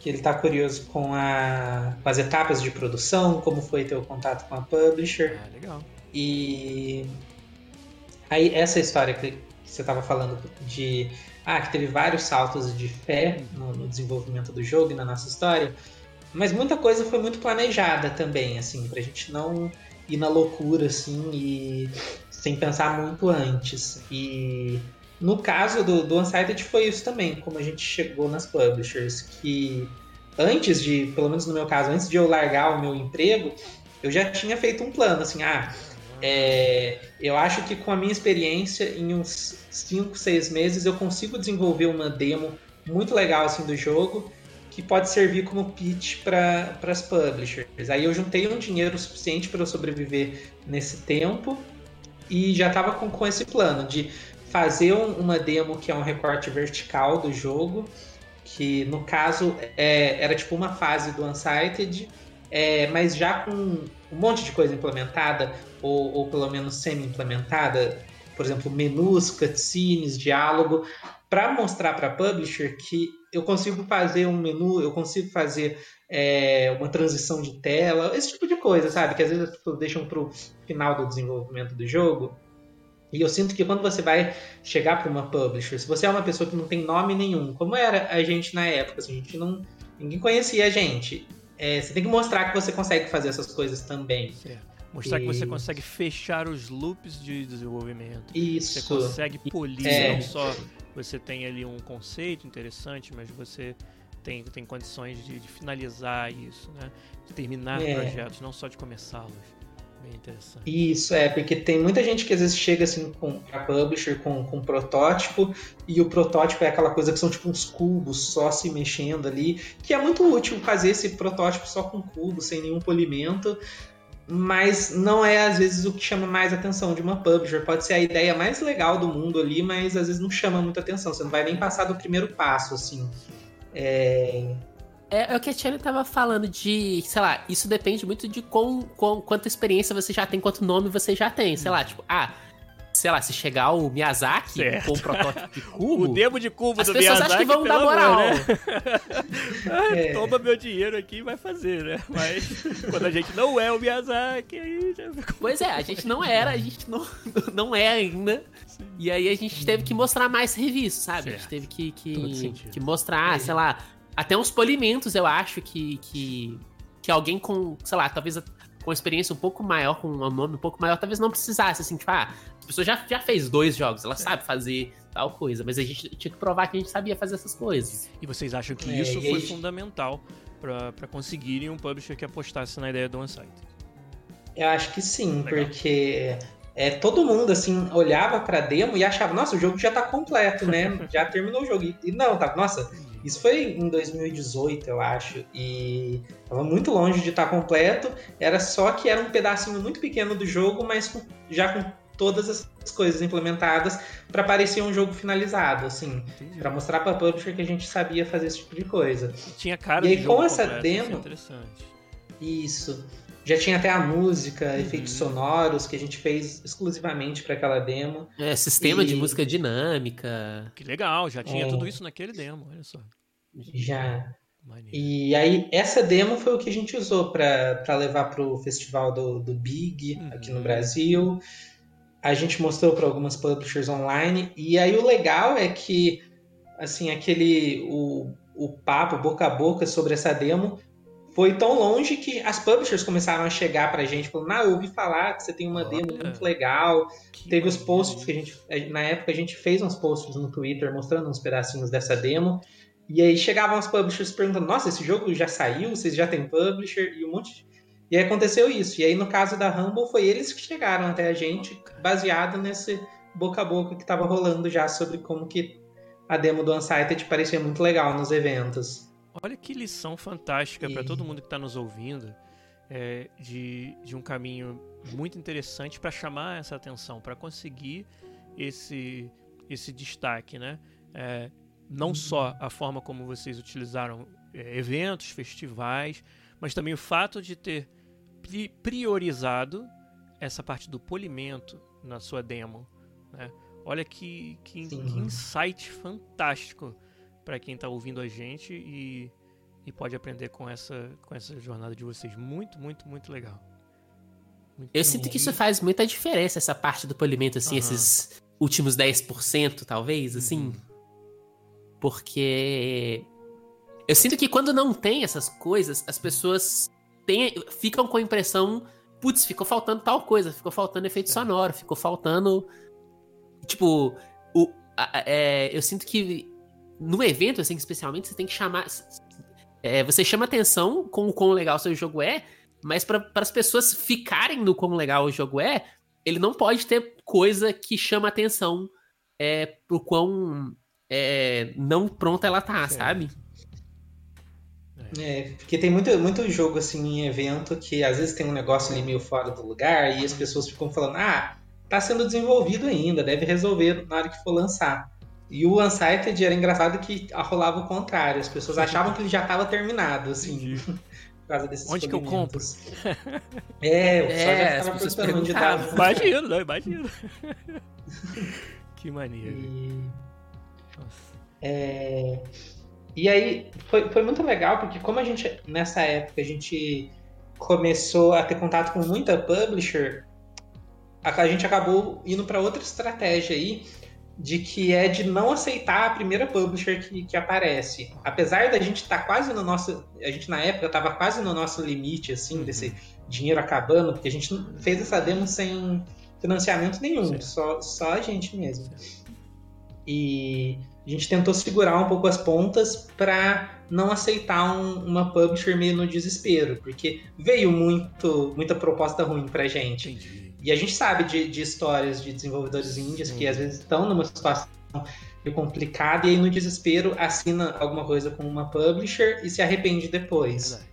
que ele está curioso com, a, com as etapas de produção, como foi ter o contato com a publisher. Ah, legal. E aí essa história que, você estava falando de ah, que teve vários saltos de fé no, no, desenvolvimento do jogo e na nossa história, mas muita coisa foi muito planejada também, assim, pra gente não ir na loucura, assim, e sem pensar muito antes. E no caso do, do Unsighted foi isso também, como a gente chegou nas publishers, que antes de, pelo menos no meu caso, antes de eu largar o meu emprego, eu já tinha feito um plano, assim, ah, é, eu acho que com a minha experiência, em uns 5, 6 meses, eu consigo desenvolver uma demo muito legal assim do jogo que pode servir como pitch para as publishers. Aí eu juntei um dinheiro suficiente para eu sobreviver nesse tempo e já estava com, com esse plano de fazer um, uma demo que é um recorte vertical do jogo, que no caso é, era tipo uma fase do Unsighted, é, mas já com um monte de coisa implementada, ou, ou pelo menos semi-implementada, por exemplo, menus, cutscenes, diálogo, para mostrar para a publisher que eu consigo fazer um menu, eu consigo fazer é, uma transição de tela, esse tipo de coisa, sabe? Que às vezes as pessoas deixam para o final do desenvolvimento do jogo. E eu sinto que quando você vai chegar para uma publisher, se você é uma pessoa que não tem nome nenhum, como era a gente na época, assim, a gente não. ninguém conhecia a gente. É, você tem que mostrar que você consegue fazer essas coisas também. Mostrar e... que você consegue fechar os loops de desenvolvimento. Isso. Você consegue polir, é. não só você tem ali um conceito interessante, mas você tem, tem condições de, de finalizar isso, né? De terminar é. projetos, não só de começá-los. Bem interessante. Isso, é, porque tem muita gente que às vezes chega assim com a publisher com, com um protótipo, e o protótipo é aquela coisa que são tipo uns cubos só se mexendo ali, que é muito útil fazer esse protótipo só com cubos, sem nenhum polimento, mas não é às vezes o que chama mais atenção de uma publisher. Pode ser a ideia mais legal do mundo ali, mas às vezes não chama muita atenção. Você não vai nem passar do primeiro passo, assim. É, é, é, o que a Tiana tava falando de, sei lá, isso depende muito de com, com, quanta experiência você já tem, quanto nome você já tem. Sei lá, tipo, ah, sei lá, se chegar o Miyazaki certo. com o protótipo de cubo. o demo de cubo as do pessoas Miyazaki. acham que vão dar moral. Amor, né? é. Toma meu dinheiro aqui e vai fazer, né? Mas quando a gente não é o Miyazaki, aí já Pois é, a gente não era, a gente não, não é ainda. Sim. E aí a gente teve que mostrar mais serviço, sabe? Certo. A gente teve que, que, que mostrar, é. sei lá, até uns polimentos, eu acho que, que, que alguém com, sei lá, talvez com experiência um pouco maior, com um nome um pouco maior, talvez não precisasse, assim, tipo, ah, a pessoa já, já fez dois jogos, ela sabe fazer tal coisa, mas a gente tinha que provar que a gente sabia fazer essas coisas. E vocês acham que é, isso foi aí... fundamental para conseguirem um publisher que apostasse na ideia do OneSite? Eu acho que sim, Legal. porque é, todo mundo assim olhava para demo e achava, nossa, o jogo já tá completo, né? já terminou o jogo. E não, tá, nossa, isso foi em 2018, eu acho, e estava muito longe de estar tá completo. Era só que era um pedacinho muito pequeno do jogo, mas com, já com todas as coisas implementadas para parecer um jogo finalizado, assim, para mostrar para publisher que a gente sabia fazer esse tipo de coisa. Tinha cara e aí, com essa completo, demo, interessante. Isso. Já tinha até a música, uhum. efeitos sonoros que a gente fez exclusivamente para aquela demo. É, sistema e... de música dinâmica. Que legal, já tinha é. tudo isso naquele demo, olha só. Já. Maneiro. E aí, essa demo foi o que a gente usou para levar para o festival do, do Big uhum. aqui no Brasil. A gente mostrou para algumas publishers online. E aí, o legal é que, assim, aquele. O, o papo boca a boca sobre essa demo foi tão longe que as publishers começaram a chegar pra gente, falando, ah, eu ouvi falar que você tem uma demo muito legal. Teve os posts que a gente. Na época a gente fez uns posts no Twitter mostrando uns pedacinhos dessa demo. E aí chegavam as publishers perguntando, nossa, esse jogo já saiu? Vocês já têm publisher? E um monte. E aí aconteceu isso. E aí, no caso da Rumble, foi eles que chegaram até a gente, baseado nesse boca a boca que estava rolando já sobre como que a demo do Unsighted parecia muito legal nos eventos. Olha que lição fantástica e... para todo mundo que está nos ouvindo é, de, de um caminho muito interessante para chamar essa atenção, para conseguir esse, esse destaque, né? É, não uhum. só a forma como vocês utilizaram é, eventos, festivais, mas também o fato de ter pri priorizado essa parte do polimento na sua demo. Né? Olha que, que, que insight fantástico para quem está ouvindo a gente e, e pode aprender com essa, com essa jornada de vocês. Muito, muito, muito legal. Muito eu sinto que isso faz muita diferença, essa parte do polimento, assim, uhum. esses últimos 10%, talvez, assim. Uhum. Porque eu sinto que quando não tem essas coisas, as pessoas têm, ficam com a impressão, putz, ficou faltando tal coisa, ficou faltando efeito é. sonoro, ficou faltando. Tipo, o, a, é, eu sinto que no evento, assim, especialmente, você tem que chamar. É, você chama atenção com o quão legal o seu jogo é, mas para as pessoas ficarem no quão legal o jogo é, ele não pode ter coisa que chama atenção é, pro quão é, não pronta ela tá, sabe? É, porque tem muito, muito jogo assim em evento que às vezes tem um negócio ali meio fora do lugar e as pessoas ficam falando, ah, tá sendo desenvolvido ainda, deve resolver na hora que for lançar. E o Unsighted era engraçado que rolava o contrário. As pessoas achavam que ele já estava terminado, assim. por causa desses Onde que eu compro? É, o pessoal é, já estava perguntando onde estava. Imagino, não, imagino. que maneiro. E... É... E aí, foi, foi muito legal, porque como a gente, nessa época, a gente começou a ter contato com muita publisher, a, a gente acabou indo para outra estratégia aí, de que é de não aceitar a primeira publisher que, que aparece. Apesar da gente estar tá quase no nosso. A gente na época estava quase no nosso limite, assim, uhum. desse dinheiro acabando, porque a gente fez essa demo sem financiamento nenhum, só, só a gente mesmo. E a gente tentou segurar um pouco as pontas para não aceitar um, uma publisher meio no desespero, porque veio muito, muita proposta ruim pra gente. Entendi. E a gente sabe de, de histórias de desenvolvedores índios que às vezes estão numa situação complicada e aí no desespero assina alguma coisa com uma publisher e se arrepende depois.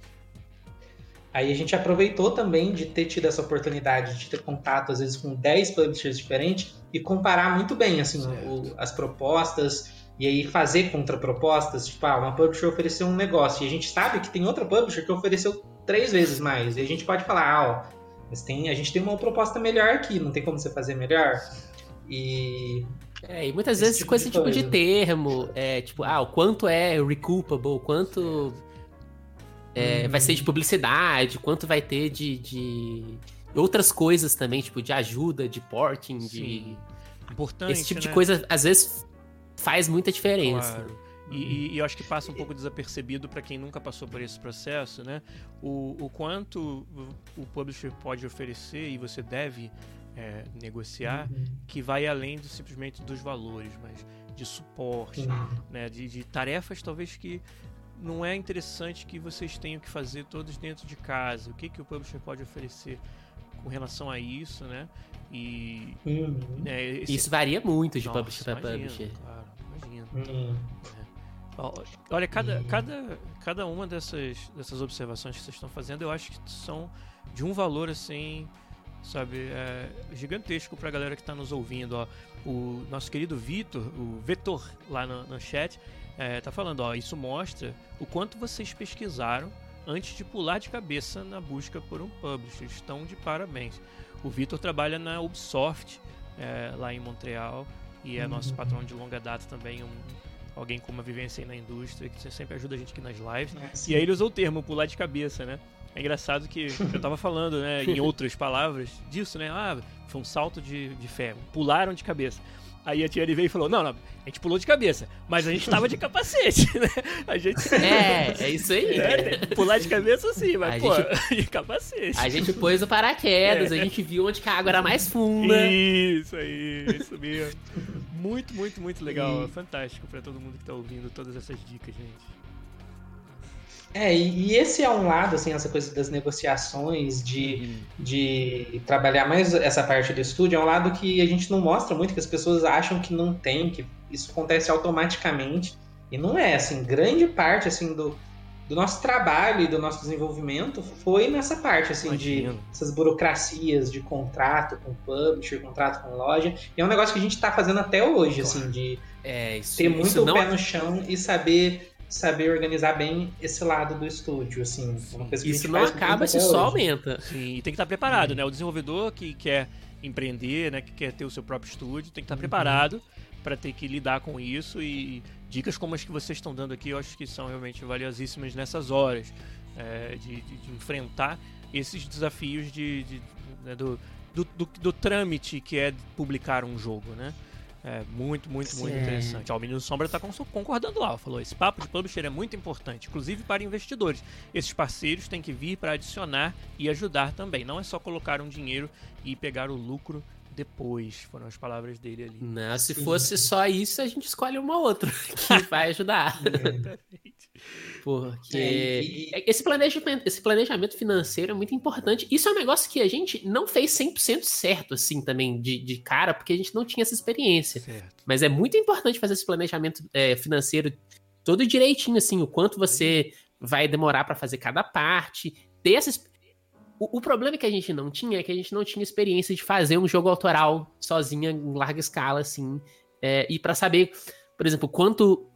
Aí a gente aproveitou também de ter tido essa oportunidade de ter contato, às vezes, com 10 publishers diferentes e comparar muito bem assim, o, as propostas e aí fazer contrapropostas. Tipo, ah, uma publisher ofereceu um negócio e a gente sabe que tem outra publisher que ofereceu três vezes mais. E a gente pode falar, ah, ó, mas tem, a gente tem uma proposta melhor aqui, não tem como você fazer melhor. E. É, e muitas vezes tipo coisa de tipo de termo, é, tipo, ah, o quanto é recoupable, o quanto é, hum. vai ser de publicidade, quanto vai ter de, de, outras coisas também, tipo, de ajuda, de porting, Sim. de. Importante. Esse tipo né? de coisa, às vezes, faz muita diferença. Claro. E, e, eu acho que passa um pouco desapercebido para quem nunca passou por esse processo, né? O, o quanto o publisher pode oferecer e você deve é, negociar, uhum. que vai além do, simplesmente dos valores, mas de suporte, uhum. né? De, de, tarefas talvez que não é interessante que vocês tenham que fazer todos dentro de casa. O que, que o publisher pode oferecer com relação a isso, né? E uhum. né, esse... isso varia muito de Nossa, publisher para publisher. Claro, imagino. Uhum. Olha, cada, cada, cada uma dessas, dessas observações que vocês estão fazendo, eu acho que são de um valor assim, sabe, é, gigantesco para a galera que está nos ouvindo. Ó. O nosso querido Vitor, o Vetor, lá no, no chat, é, tá falando: ó, isso mostra o quanto vocês pesquisaram antes de pular de cabeça na busca por um publisher. Estão de parabéns. O Vitor trabalha na Ubisoft, é, lá em Montreal, e é nosso uhum. patrão de longa data também, um alguém com uma vivência aí na indústria, que sempre ajuda a gente aqui nas lives. É, e aí ele usou o termo pular de cabeça, né? É engraçado que eu tava falando, né, em outras palavras, disso, né? Ah, foi um salto de, de fé, pularam de cabeça. Aí a Tiane veio e falou: Não, não, a gente pulou de cabeça, mas a gente tava de capacete, né? A gente. É, é isso aí. É, pular de cabeça sim, mas, a pô, gente... de capacete. A gente pôs o paraquedas, é. a gente viu onde a água era mais funda. Isso aí, isso mesmo. Muito, muito, muito legal. Fantástico para todo mundo que tá ouvindo todas essas dicas, gente. É, e, esse é um lado, assim, essa coisa das negociações, de, uhum. de trabalhar mais essa parte do estúdio, é um lado que a gente não mostra muito, que as pessoas acham que não tem, que isso acontece automaticamente. E não é, assim, grande parte, assim, do, do nosso trabalho e do nosso desenvolvimento foi nessa parte, assim, Imagino. de essas burocracias de contrato com publisher, contrato com loja. E é um negócio que a gente está fazendo até hoje, assim, claro. assim, de é, isso, ter muito não... pé no chão e saber saber organizar bem esse lado do estúdio, assim. Isso não acaba se só aumenta. Sim, e tem que estar preparado, né? O desenvolvedor que quer empreender, né, que quer ter o seu próprio estúdio, tem que estar uhum. preparado para ter que lidar com isso e dicas como as que vocês estão dando aqui, eu acho que são realmente valiosíssimas nessas horas é, de, de, de, enfrentar esses desafios de, de né, do, do, do, do, trâmite que é publicar um jogo, né? É muito, muito, muito Sim. interessante. Ó, o Menino Sombra está concordando lá. Falou: esse papo de publisher é muito importante, inclusive para investidores. Esses parceiros têm que vir para adicionar e ajudar também. Não é só colocar um dinheiro e pegar o lucro depois. Foram as palavras dele ali. Não, se fosse só isso, a gente escolhe uma outra que vai ajudar. Porque é, esse, planejamento, esse planejamento financeiro é muito importante. Isso é um negócio que a gente não fez 100% certo, assim, também, de, de cara, porque a gente não tinha essa experiência. Certo. Mas é muito importante fazer esse planejamento é, financeiro todo direitinho, assim, o quanto você vai demorar para fazer cada parte, ter essa o, o, problema que a gente não tinha é que a gente não tinha experiência de fazer um jogo autoral sozinha em larga escala, assim. É, e para saber, por exemplo, quanto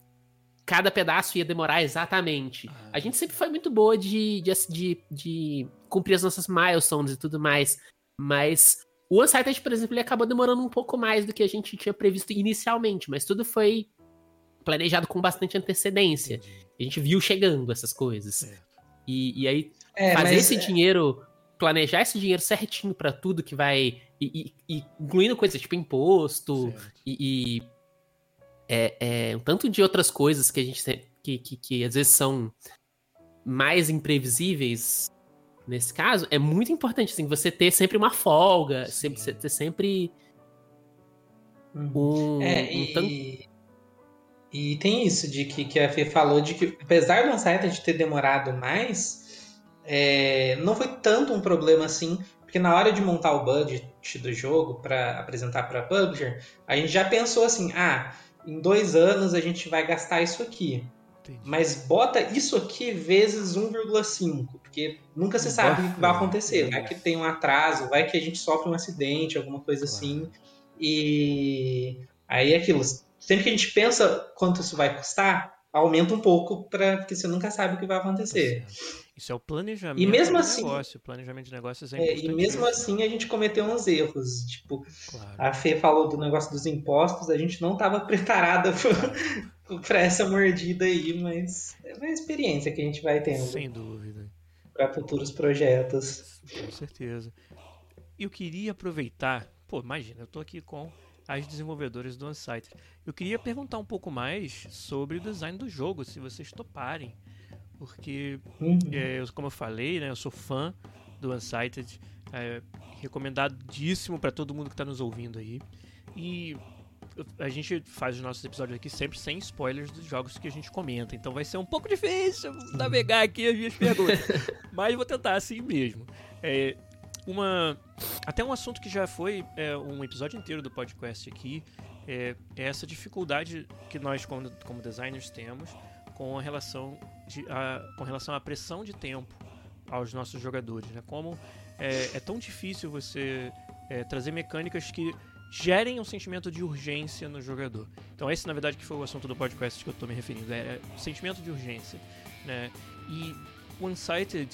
cada pedaço ia demorar exatamente. Ah. A gente sempre foi muito boa de, de, de, de, cumprir as nossas milestones e tudo mais. Mas o Unsighted, por exemplo, ele acabou demorando um pouco mais do que a gente tinha previsto inicialmente. Mas tudo foi planejado com bastante antecedência. Entendi. A gente viu chegando essas coisas. É. E, e aí, é, fazer esse é... dinheiro planejar esse dinheiro certinho para tudo que vai. E, e, e, incluindo coisas tipo imposto e, é, é, um tanto de outras coisas que a gente que, que, que às vezes são mais imprevisíveis nesse caso, é muito importante assim, você ter sempre uma folga, sempre, você ter sempre uhum. um, é, um tanto... e, e, tem isso de que, que a Fê falou de que apesar do Unsighted ter demorado mais, é, não foi tanto um problema assim, porque na hora de montar o budget do jogo para apresentar para a publisher, a gente já pensou assim, ah, em dois anos a gente vai gastar isso aqui. Entendi. Mas bota isso aqui vezes 1,5, porque nunca se sabe o que vai acontecer. Vai que tem um atraso, vai que a gente sofre um acidente, alguma coisa claro. assim. E aí é aquilo. Sempre que a gente pensa quanto isso vai custar, aumenta um pouco, pra, porque você nunca sabe o que vai acontecer. Tá isso é o planejamento e mesmo assim, negócio. O planejamento de negócios é, é E mesmo assim a gente cometeu uns erros. Tipo, claro. a Fê falou do negócio dos impostos, a gente não estava preparada para essa mordida aí, mas é uma experiência que a gente vai tendo. Sem dúvida. Para futuros projetos. Com certeza. Eu queria aproveitar, pô, imagina, eu estou aqui com as desenvolvedoras do Unsighted. Eu queria perguntar um pouco mais sobre o design do jogo, se vocês toparem porque, uhum. é, como eu falei, né, eu sou fã do Unsighted, é, recomendadíssimo para todo mundo que está nos ouvindo aí. E a gente faz os nossos episódios aqui sempre sem spoilers dos jogos que a gente comenta, então vai ser um pouco difícil navegar aqui as minhas perguntas, mas vou tentar assim mesmo. É, uma até um assunto que já foi é, um episódio inteiro do podcast aqui é, é essa dificuldade que nós como, como designers temos com a relação de, a, com relação à pressão de tempo aos nossos jogadores, né? Como é, é tão difícil você é, trazer mecânicas que gerem um sentimento de urgência no jogador. Então esse, na verdade, que foi o assunto do podcast que eu estou me referindo, é, é o sentimento de urgência, né? E One-Sighted,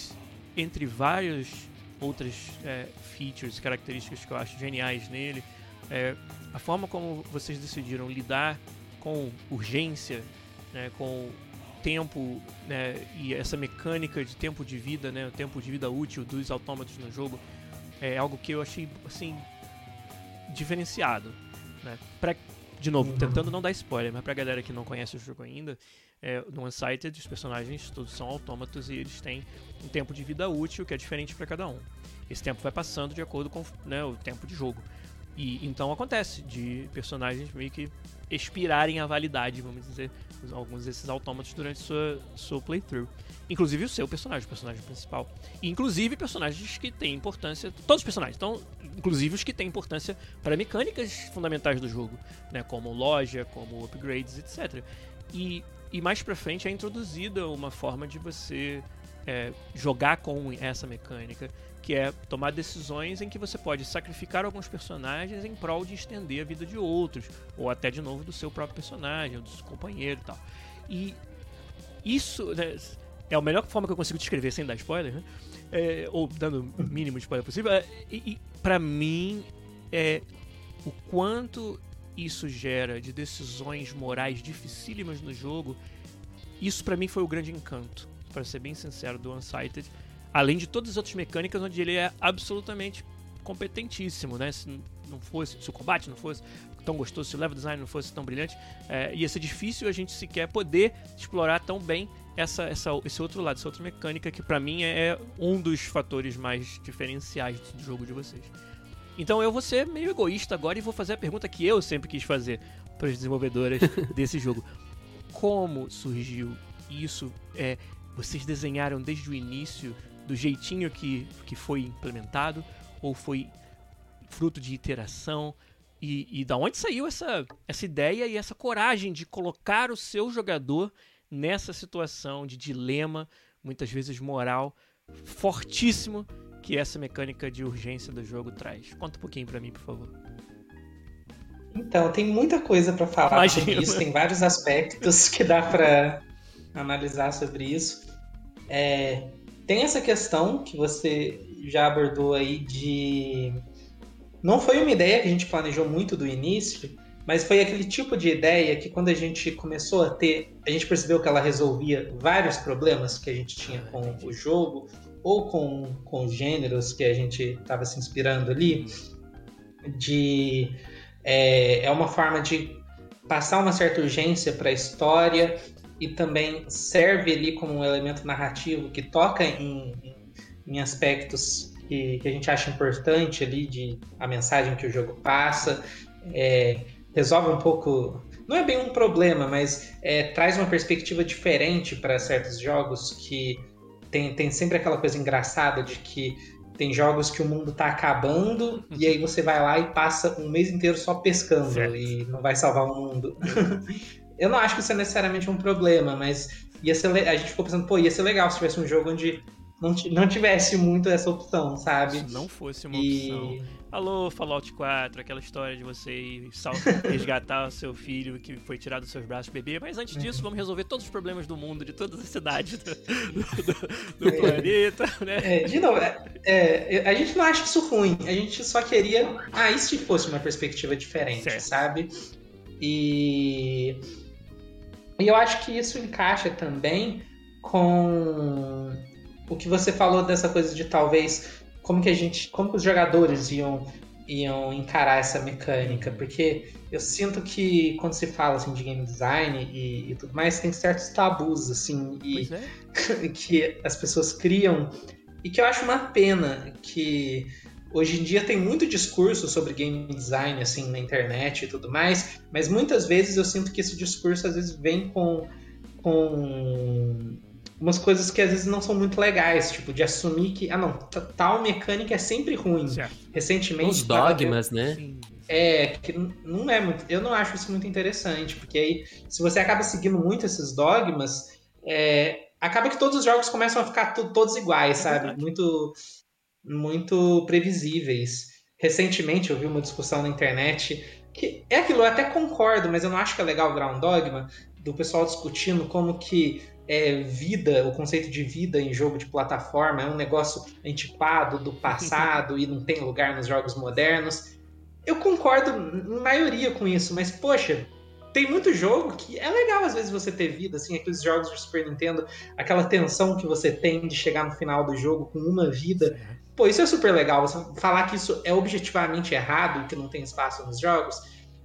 entre várias outras é, features, características que eu acho geniais nele, é, a forma como vocês decidiram lidar com urgência, né, com tempo né, e essa mecânica de tempo de vida, né, o tempo de vida útil dos autômatos no jogo é algo que eu achei assim diferenciado, né? Pra, de novo, uhum. tentando não dar spoiler, mas pra galera que não conhece o jogo ainda, é, no Unsighted os personagens todos são autômatos e eles têm um tempo de vida útil que é diferente para cada um. Esse tempo vai passando de acordo com né, o tempo de jogo. E então acontece de personagens meio que expirarem a validade, vamos dizer, alguns desses autômatos durante sua, sua playthrough. Inclusive o seu personagem, o personagem principal. E inclusive personagens que têm importância. Todos os personagens, então, inclusive os que têm importância para mecânicas fundamentais do jogo, né? Como loja, como upgrades, etc. E, e mais pra frente é introduzida uma forma de você é, jogar com essa mecânica, que é tomar decisões em que você pode sacrificar alguns personagens em prol de estender a vida de outros, ou até de novo do seu próprio personagem, ou do seu companheiro e tal. E isso né, é a melhor forma que eu consigo descrever sem dar spoiler, né? É, ou dando o mínimo de spoiler possível. É, e, e para mim é o quanto isso gera de decisões morais dificílimas no jogo. Isso para mim foi o grande encanto para ser bem sincero, do Unsighted. Além de todas as outras mecânicas onde ele é absolutamente competentíssimo, né? Se não fosse, se o combate não fosse tão gostoso, se o level design não fosse tão brilhante, é, ia ser difícil a gente sequer poder explorar tão bem essa, essa, esse outro lado, essa outra mecânica que para mim é um dos fatores mais diferenciais do jogo de vocês. Então eu vou ser meio egoísta agora e vou fazer a pergunta que eu sempre quis fazer para as desenvolvedoras desse jogo. Como surgiu isso? É, vocês desenharam desde o início do jeitinho que, que foi implementado? Ou foi fruto de iteração? E, e da onde saiu essa, essa ideia e essa coragem de colocar o seu jogador nessa situação de dilema, muitas vezes moral, fortíssimo que essa mecânica de urgência do jogo traz? Conta um pouquinho para mim, por favor. Então, tem muita coisa para falar Imagina. sobre isso, tem vários aspectos que dá para analisar sobre isso. É, tem essa questão que você já abordou aí de. Não foi uma ideia que a gente planejou muito do início, mas foi aquele tipo de ideia que quando a gente começou a ter, a gente percebeu que ela resolvia vários problemas que a gente tinha com o jogo ou com, com os gêneros que a gente estava se inspirando ali. De é, é uma forma de passar uma certa urgência para a história e também serve ali como um elemento narrativo que toca em, em, aspectos que, que, a gente acha importante ali de a mensagem que o jogo passa, é, resolve um pouco, não é bem um problema, mas é, traz uma perspectiva diferente para certos jogos que tem, tem sempre aquela coisa engraçada de que tem jogos que o mundo tá acabando e aí você vai lá e passa um mês inteiro só pescando certo. e não vai salvar o mundo. Eu não acho que isso é necessariamente um problema, mas ia ser a gente ficou pensando, pô, ia ser legal se tivesse um jogo onde não, não tivesse muito essa opção, sabe? Se não fosse uma e... opção. Alô, Fallout 4, aquela história de você resgatar o seu filho que foi tirado dos seus braços bebê, mas antes disso, vamos resolver todos os problemas do mundo, de todas as cidades do, do, do, do é, planeta, né? É, de novo, é, é, a gente não acha isso ruim, a gente só queria. Ah, e se fosse uma perspectiva diferente, certo. sabe? E. E eu acho que isso encaixa também com o que você falou dessa coisa de talvez como que a gente, como que os jogadores iam iam encarar essa mecânica, porque eu sinto que quando se fala assim de game design e, e tudo mais, tem certos tabus assim e é. que as pessoas criam e que eu acho uma pena que hoje em dia tem muito discurso sobre game design assim na internet e tudo mais, mas muitas vezes eu sinto que esse discurso às vezes vem com com umas coisas que às vezes não são muito legais, tipo, de assumir que, ah não, tal mecânica é sempre ruim. Certo. Recentemente. Os dogmas, né? É, que não é muito. Eu não acho isso muito interessante, porque aí, se você acaba seguindo muito esses dogmas, é, acaba que todos os jogos começam a ficar todos iguais, é sabe? Verdade. Muito, muito previsíveis. Recentemente eu vi uma discussão na internet que é aquilo, eu até concordo, mas eu não acho que é legal virar um dogma do pessoal discutindo como que é, vida, o conceito de vida em jogo de plataforma é um negócio antipado do passado e não tem lugar nos jogos modernos. Eu concordo em maioria com isso, mas poxa, tem muito jogo que é legal às vezes você ter vida, assim, aqueles jogos de Super Nintendo, aquela tensão que você tem de chegar no final do jogo com uma vida. Pô, isso é super legal. Você falar que isso é objetivamente errado, que não tem espaço nos jogos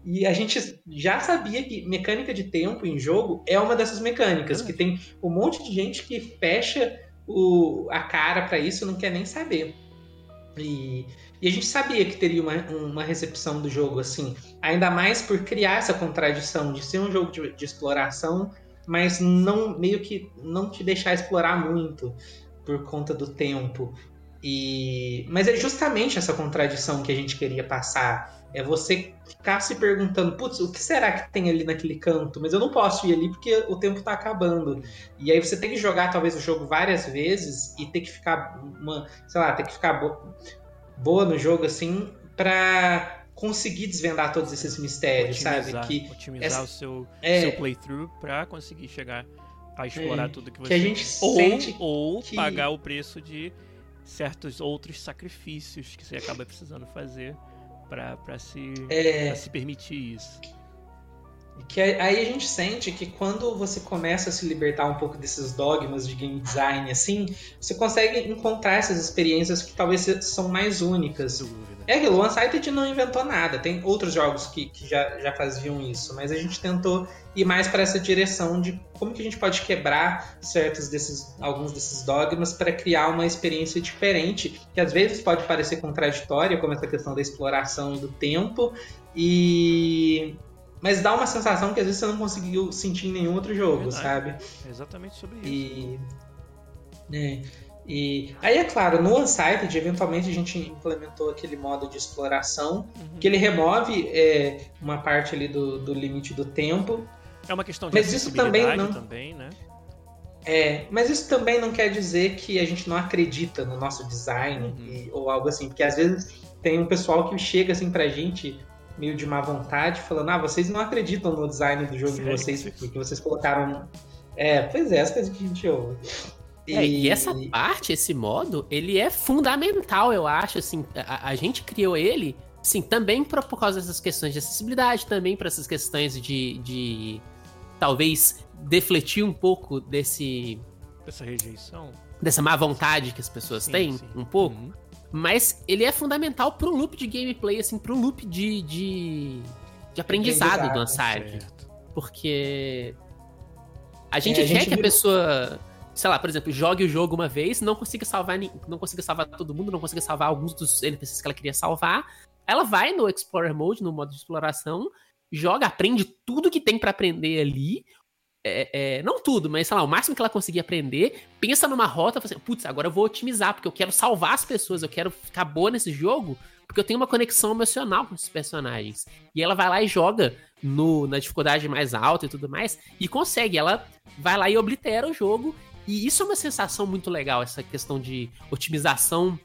e a gente já sabia que mecânica de tempo em jogo é uma dessas mecânicas, que tem um monte de gente que fecha o, a cara para isso não quer nem saber. E, e, a gente sabia que teria uma, uma recepção do jogo assim, ainda mais por criar essa contradição de ser um jogo de, de exploração, mas não meio que não te deixar explorar muito por conta do tempo. E, mas é justamente essa contradição que a gente queria passar é você ficar se perguntando, putz, o que será que tem ali naquele canto? Mas eu não posso ir ali porque o tempo tá acabando. E aí você tem que jogar talvez o jogo várias vezes e ter que ficar uma, sei lá, ter que ficar bo boa no jogo assim para conseguir desvendar todos esses mistérios, otimizar, sabe? Que otimizar essa, o seu, é, seu playthrough para conseguir chegar a explorar é, tudo que você que a gente ou, sente ou que... pagar o preço de certos outros sacrifícios que você acaba precisando fazer para se, é... se permitir isso. Que aí a gente sente que quando você começa a se libertar um pouco desses dogmas de game design, assim, você consegue encontrar essas experiências que talvez são mais únicas. É aquilo, o Unsighted não inventou nada, tem outros jogos que, que já, já faziam isso, mas a gente tentou ir mais para essa direção de como que a gente pode quebrar certos desses, alguns desses dogmas para criar uma experiência diferente, que às vezes pode parecer contraditória, como essa questão da exploração do tempo, e mas dá uma sensação que às vezes você não conseguiu sentir em nenhum outro jogo, Verdade. sabe? É exatamente sobre isso. E, é, e aí, é claro, no Unsighted, eventualmente a gente implementou aquele modo de exploração, uhum. que ele remove é, uma parte ali do, do limite do tempo. É uma questão de mas isso também não também, né? É, mas isso também não quer dizer que a gente não acredita no nosso design uhum. e, ou algo assim, porque às vezes tem um pessoal que chega assim pra gente meio de má vontade, falando: ah, vocês não acreditam no design do jogo Sim. de vocês, porque vocês colocaram. É, pois é, as coisas que a gente ouve. E... É, e essa parte, esse modo, ele é fundamental, eu acho, assim, a, a gente criou ele, sim, também por, por causa dessas questões de acessibilidade, também para essas questões de, de talvez defletir um pouco desse... Dessa rejeição. Dessa má vontade que as pessoas sim, têm, sim. um pouco. Uhum. Mas ele é fundamental pro loop de gameplay, assim, pro loop de, de, de aprendizado, do Uncharted. Porque a gente é, quer a gente que a pessoa, sei lá, por exemplo, jogue o jogo uma vez, não consiga salvar não consiga salvar todo mundo, não consiga salvar alguns dos NPCs que ela queria salvar. Ela vai no Explorer Mode, no modo de exploração, joga, aprende tudo que tem para aprender ali, é, é, não tudo, mas sei lá, o máximo que ela conseguir aprender, pensa numa rota, assim, putz, agora eu vou otimizar, porque eu quero salvar as pessoas, eu quero ficar boa nesse jogo, porque eu tenho uma conexão emocional com esses personagens. E ela vai lá e joga no, na dificuldade mais alta e tudo mais, e consegue, ela vai lá e oblitera o jogo, e isso é uma sensação muito legal, essa questão de otimização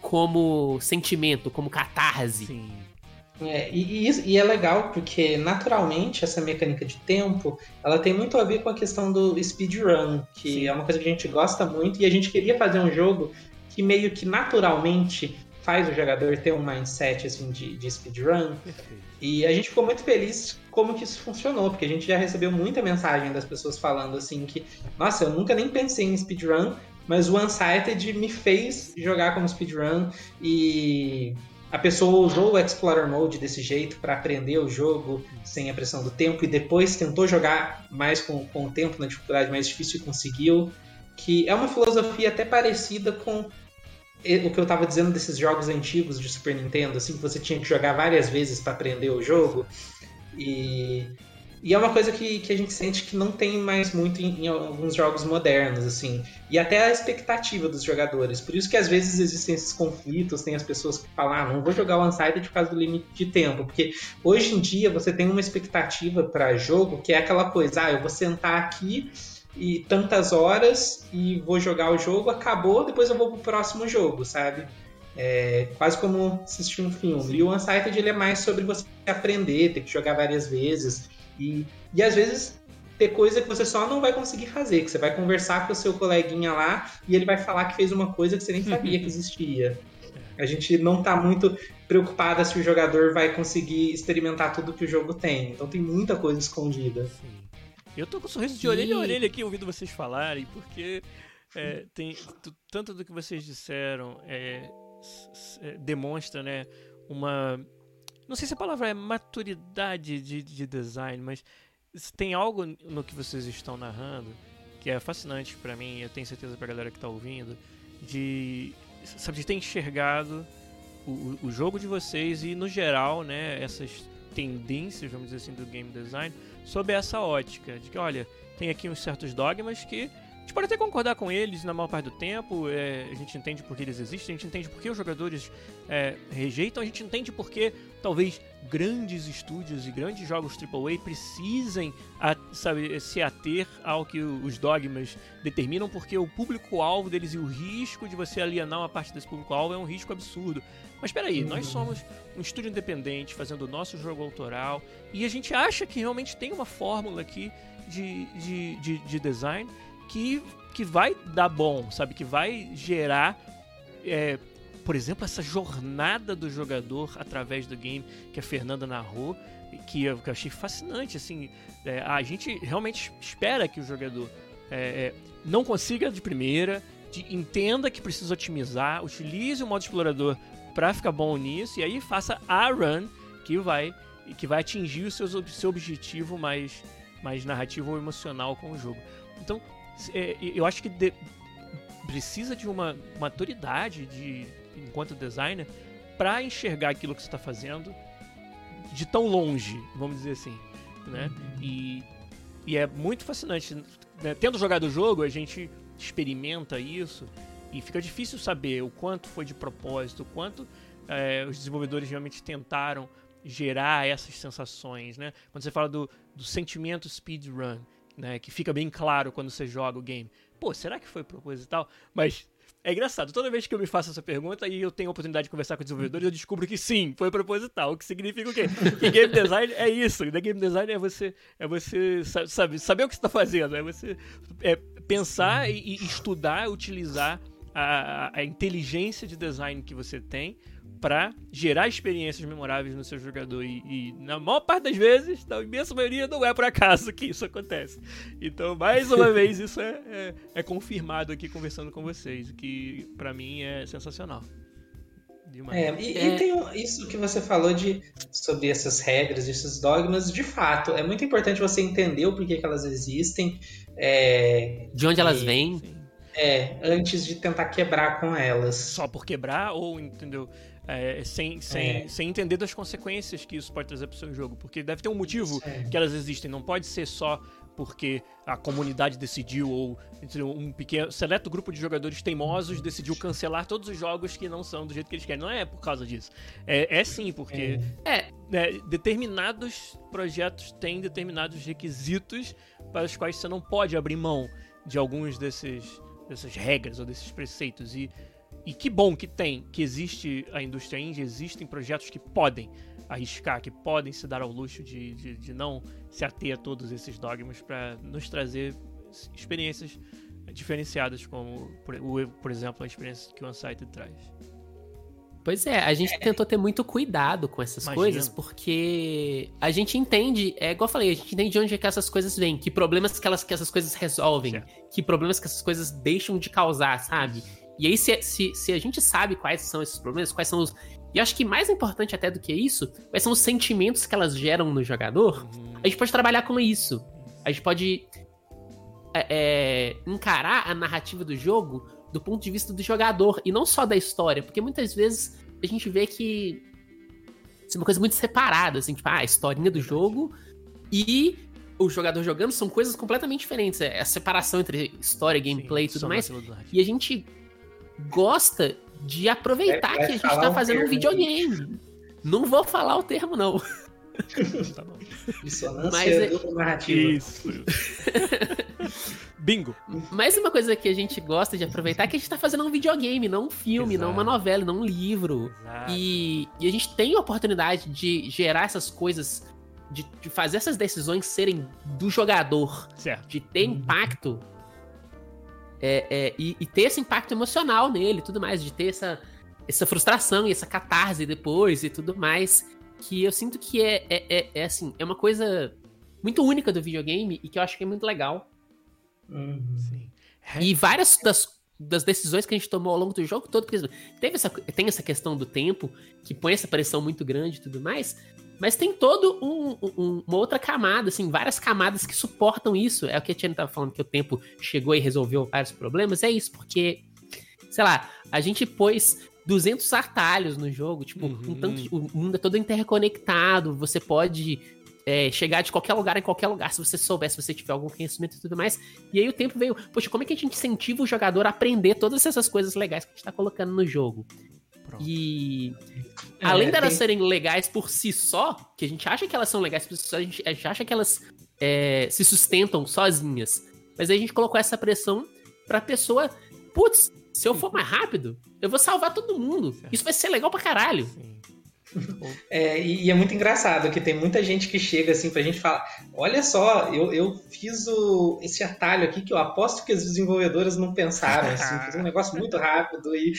como sentimento, como catarse. Sim. É, e, e, e, é legal porque naturalmente essa mecânica de tempo ela tem muito a ver com a questão do speedrun, que Sim. é uma coisa que a gente gosta muito e a gente queria fazer um jogo que meio que naturalmente faz o jogador ter um mindset assim, de, de speedrun. E a gente ficou muito feliz como que isso funcionou, porque a gente já recebeu muita mensagem das pessoas falando assim que, nossa, eu nunca nem pensei em speedrun, mas o Unsighted me fez jogar como speedrun e a pessoa usou o Explorer Mode desse jeito para aprender o jogo sem a pressão do tempo e depois tentou jogar mais com, com o tempo na dificuldade mais difícil e conseguiu. Que é uma filosofia até parecida com o que eu estava dizendo desses jogos antigos de Super Nintendo, assim, que você tinha que jogar várias vezes para aprender o jogo. E e é uma coisa que, que a gente sente que não tem mais muito em, em, alguns jogos modernos, assim. E até a expectativa dos jogadores. Por isso que às vezes existem esses conflitos, tem as pessoas que falam, ah, não vou jogar o Unsighted por causa do limite de tempo. Porque hoje em dia você tem uma expectativa para jogo que é aquela coisa, ah, eu vou sentar aqui e tantas horas e vou jogar o jogo, acabou, depois eu vou pro próximo jogo, sabe? É quase como assistir um filme. Sim. E o Unsighted ele é mais sobre você aprender, ter que jogar várias vezes. E, e às vezes ter coisa que você só não vai conseguir fazer, que você vai conversar com o seu coleguinha lá e ele vai falar que fez uma coisa que você nem sabia que existia. A gente não está muito preocupada se o jogador vai conseguir experimentar tudo que o jogo tem. Então tem muita coisa escondida. Sim. Eu tô com um sorriso de orelha a orelha aqui ouvindo vocês falarem, porque é, tem tanto do que vocês disseram é, é, demonstra, né, uma não sei se a palavra é maturidade de, de design, mas tem algo no que vocês estão narrando que é fascinante para mim, eu tenho certeza pra galera que tá ouvindo, de, sabe, de ter enxergado o, o jogo de vocês e, no geral, né, essas tendências, vamos dizer assim, do game design, sob essa ótica de que, olha, tem aqui uns certos dogmas que gente pode até concordar com eles na maior parte do tempo, é, a gente entende por que eles existem, a gente entende por que os jogadores é, rejeitam, a gente entende por que talvez grandes estúdios e grandes jogos AAA precisem a, sabe, se ater ao que os dogmas determinam, porque o público-alvo deles e o risco de você alienar uma parte desse público-alvo é um risco absurdo. Mas espera aí, nós somos um estúdio independente fazendo o nosso jogo autoral e a gente acha que realmente tem uma fórmula aqui de, de, de, de design que, que vai dar bom, sabe? Que vai gerar, é, por exemplo, essa jornada do jogador através do game que a Fernanda narrou, que eu, que eu achei fascinante. Assim, é, a gente realmente espera que o jogador é, é não consiga de primeira, de, entenda que precisa otimizar, utilize o modo explorador para ficar bom nisso e aí faça a run que vai que vai atingir o seu, seu objetivo mais, mais narrativo ou emocional com o jogo. Então, é, eu acho que de, precisa de uma maturidade de, enquanto designer para enxergar aquilo que você está fazendo de tão longe, vamos dizer assim, né? Uhum. E, e é muito fascinante. Né? Tendo jogado o jogo, a gente experimenta isso e fica difícil saber o quanto foi de propósito, o quanto é, os desenvolvedores realmente tentaram gerar essas sensações, né? Quando você fala do, do sentimento speedrun, né? Que fica bem claro quando você joga o game. Pô, será que foi proposital? Mas é engraçado, toda vez que eu me faço essa pergunta e eu tenho a oportunidade de conversar com desenvolvedores, eu descubro que sim, foi proposital. O que significa o quê? Que game design é isso. E game design é você, é você sabe, saber o que você está fazendo, é você é pensar e, e estudar, utilizar a, a inteligência de design que você tem para gerar experiências memoráveis no seu jogador. E, e, na maior parte das vezes, na imensa maioria, não é por acaso que isso acontece. Então, mais uma vez, isso é, é, é, confirmado aqui conversando com vocês, o que para mim é sensacional. É, e, é. e, tem isso que você falou de sobre essas regras, esses dogmas, de fato, é muito importante você entender o porquê que elas existem. É, de onde elas vêm. É, antes de tentar quebrar com elas. Só por quebrar ou, entendeu? É, sem, sem, é. sem entender das consequências que isso pode trazer para o seu jogo. Porque deve ter um motivo que elas existem. Não pode ser só porque a comunidade decidiu, ou um pequeno, seleto grupo de jogadores teimosos decidiu cancelar todos os jogos que não são do jeito que eles querem. Não é por causa disso. É, é sim, porque é. é determinados projetos têm determinados requisitos para os quais você não pode abrir mão de alguns desses, dessas regras ou desses preceitos. E, e que bom que tem, que existe a indústria indie, existem projetos que podem arriscar, que podem se dar ao luxo de, de, de não se ater a todos esses dogmas para nos trazer experiências diferenciadas, como, por, por exemplo, a experiência que o Unsighted traz. Pois é, a gente tentou ter muito cuidado com essas Imagina. coisas, porque a gente entende, é igual eu falei, a gente entende de onde é que essas coisas vêm, que problemas que, elas, que essas coisas resolvem, certo. que problemas que essas coisas deixam de causar, sabe? E aí, se, se, se a gente sabe quais são esses problemas, quais são os e acho que mais importante até do que isso, quais são os sentimentos que elas geram no jogador, a gente pode trabalhar com isso. A gente pode é, é, encarar a narrativa do jogo do ponto de vista do jogador e não só da história, porque muitas vezes a gente vê que é uma coisa muito separada, assim, tipo, ah, a historinha do jogo e o jogador jogando são coisas completamente diferentes. É a separação entre história, gameplay e tudo mais. E a gente gosta de aproveitar que a gente tá fazendo um, um videogame. Não vou falar o termo, não. tá bom. Dissonância Mas é... narrativa. Isso. Bingo. Mais uma coisa que a gente gosta de aproveitar é que a gente tá fazendo um videogame, não um filme, Exato. não uma novela, não um livro. E, e, a gente tem a oportunidade de gerar essas coisas, de, de fazer essas decisões serem do jogador. Certo. De ter impacto é, é, e, e, ter esse impacto emocional nele tudo mais, de ter essa, essa frustração e essa catarse depois e tudo mais, que eu sinto que é, é, é, é assim, é uma coisa muito única do videogame e que eu acho que é muito legal. Uhum. E várias das, das decisões que a gente tomou ao longo do jogo todo, porque teve essa, tem essa questão do tempo, que põe essa pressão muito grande e tudo mais, mas tem todo um, um, uma outra camada, assim, várias camadas que suportam isso. É o que a Tiana tava falando, que o tempo chegou e resolveu vários problemas. É isso, porque, sei lá, a gente pôs 200 atalhos no jogo, tipo, uhum. um tanto, o mundo é todo interconectado, você pode é, chegar de qualquer lugar em qualquer lugar, se você souber, se você tiver algum conhecimento e tudo mais. E aí o tempo veio, poxa, como é que a gente incentiva o jogador a aprender todas essas coisas legais que a gente tá colocando no jogo? Pronto. E é, além delas tem... serem legais por si só, que a gente acha que elas são legais por si só, a gente, a gente acha que elas é, se sustentam sozinhas. Mas aí a gente colocou essa pressão pra pessoa, putz, se eu for mais rápido, eu vou salvar todo mundo. Isso vai ser legal pra caralho. Sim. É, e é muito engraçado que tem muita gente que chega assim pra gente falar: olha só, eu, eu fiz o, esse atalho aqui que eu aposto que as desenvolvedoras não pensaram, assim, fiz um negócio muito rápido e,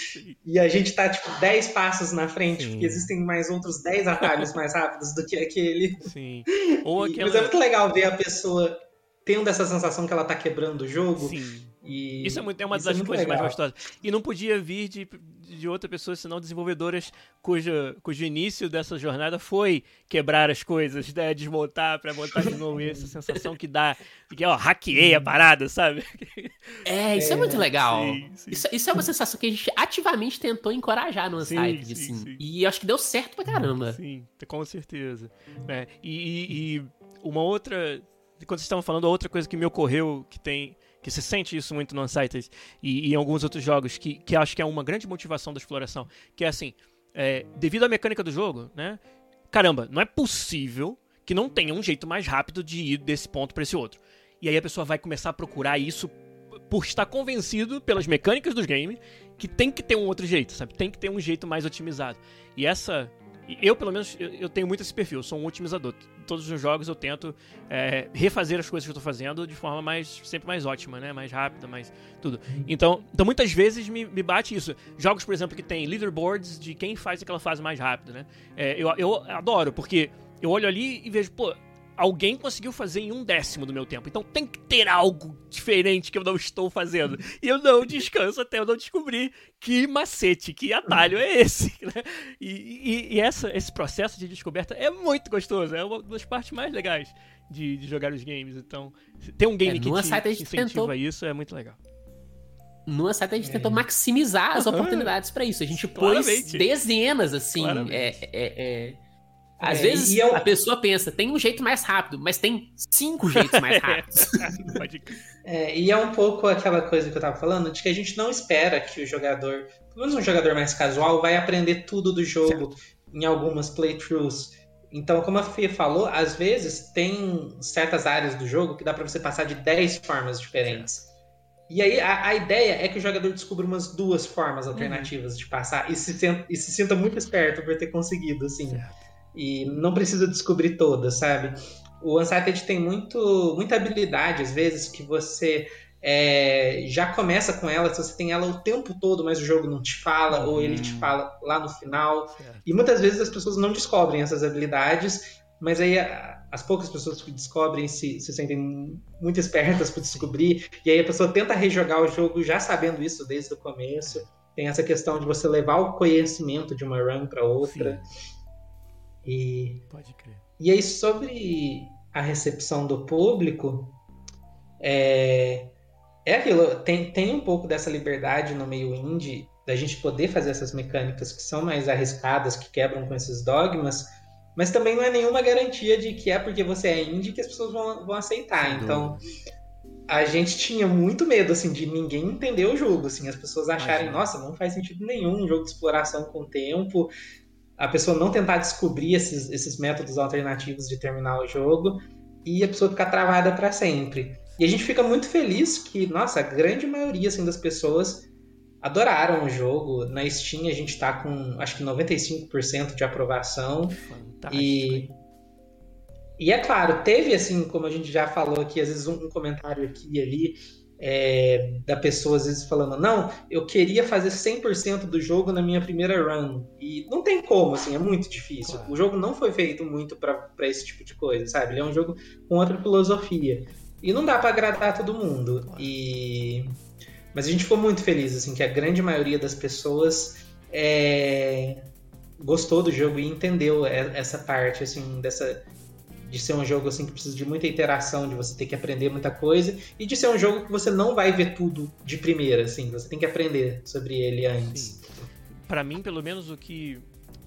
e a gente tá tipo 10 passos na frente, Sim. porque existem mais outros 10 atalhos mais rápidos do que aquele. Sim. Ou aquela... Mas é muito legal ver a pessoa tendo essa sensação que ela tá quebrando o jogo. Sim. E isso é, muito, é uma das é coisas legal. mais gostosas. E não podia vir de, de outra pessoa, senão desenvolvedoras cujo, cujo início dessa jornada foi quebrar as coisas, né? desmontar para montar de novo. essa sensação que dá, que ó, hackeei a parada, sabe? É, isso é, é muito legal. Sim, sim. Isso, isso, é uma sensação que a gente ativamente tentou encorajar no site, assim. Sim. E acho que deu certo pra caramba. Sim, com certeza. É, e, e uma outra. Quando vocês estavam falando, outra coisa que me ocorreu que tem que se sente isso muito no Unsighted e, e em alguns outros jogos, que, que acho que é uma grande motivação da exploração, que é assim, é, devido à mecânica do jogo, né? Caramba, não é possível que não tenha um jeito mais rápido de ir desse ponto para esse outro. E aí a pessoa vai começar a procurar isso por estar convencido pelas mecânicas dos games que tem que ter um outro jeito, sabe? Tem que ter um jeito mais otimizado. E essa eu, pelo menos, eu, eu, tenho muito esse perfil, sou um otimizador. Todos os jogos eu tento é, refazer as coisas que eu estou fazendo de forma mais sempre mais ótima, né? Mais rápida, mais tudo. Então, então muitas vezes me, me bate isso. Jogos, por exemplo, que tem leaderboards de quem faz aquela fase mais rápido, né? É, eu, eu adoro, porque eu olho ali e vejo, pô, alguém conseguiu fazer em um décimo do meu tempo. Então tem que ter algo diferente que eu não estou fazendo. E eu não descanso até eu não descobrir que macete, que atalho é esse. Né? E, e, e essa, esse processo de descoberta é muito gostoso. É uma das partes mais legais de, de jogar os games. Então, ter um game é, que te, te incentiva tentou... isso é muito legal. No site a gente é. tentou maximizar as oportunidades para isso. A gente Claramente. pôs dezenas, assim. É, é, é, Às é, vezes eu... a pessoa pensa, tem um jeito mais rápido, mas tem cinco jeitos mais rápidos. é, e é um pouco aquela coisa que eu tava falando, de que a gente não espera que o jogador, pelo menos um jogador mais casual, vai aprender tudo do jogo certo. em algumas playthroughs. Então, como a Fê falou, às vezes tem certas áreas do jogo que dá para você passar de 10 formas diferentes. E aí a, a, ideia é que o jogador descubra umas duas formas uhum. alternativas uhum. de passar e se, senta, e se sinta muito esperto por ter conseguido, assim. Certo. E não precisa descobrir todas, sabe? O Uncharted tem muito, muita habilidade, às vezes, que você é, já começa com ela, se você tem ela o tempo todo, mas o jogo não te fala, uhum. ou ele te fala lá no final. Certo. E muitas vezes as pessoas não descobrem essas habilidades mas aí as poucas pessoas que descobrem se, se sentem muito espertas para descobrir, e aí a pessoa tenta rejogar o jogo já sabendo isso desde o começo. Tem essa questão de você levar o conhecimento de uma run para outra. Sim. E, Pode crer. E aí, sobre a recepção do público, é, é aquilo, tem, tem um pouco dessa liberdade no meio indie, da gente poder fazer essas mecânicas que são mais arriscadas, que quebram com esses dogmas, mas também não é nenhuma garantia de que é porque você é indie que as pessoas vão, vão aceitar. Então, a gente tinha muito medo, assim, de ninguém entender o jogo, assim, as pessoas acharem, nossa, não faz sentido nenhum um jogo de exploração com tempo, a pessoa não tentar descobrir esses, esses métodos alternativos de terminar o jogo e a pessoa ficar travada para sempre. E a gente fica muito feliz que, nossa, a grande maioria, assim, das pessoas adoraram o jogo. Na Steam a gente tá com acho que 95% de aprovação. Fantástico. E, e é claro, teve assim, como a gente já falou aqui, às vezes um, um comentário aqui e ali é, da pessoa às vezes falando, não, eu queria fazer 100% do jogo na minha primeira run. E não tem como, assim, é muito difícil. Claro. O jogo não foi feito muito para esse tipo de coisa, sabe? Ele é um jogo com outra filosofia. E não dá para agradar todo mundo. Claro. E mas a gente ficou muito feliz, assim, que a grande maioria das pessoas é, gostou do jogo e entendeu essa parte, assim, dessa de ser um jogo assim que precisa de muita interação, de você ter que aprender muita coisa e de ser um jogo que você não vai ver tudo de primeira, assim, você tem que aprender sobre ele antes. Para mim, pelo menos o que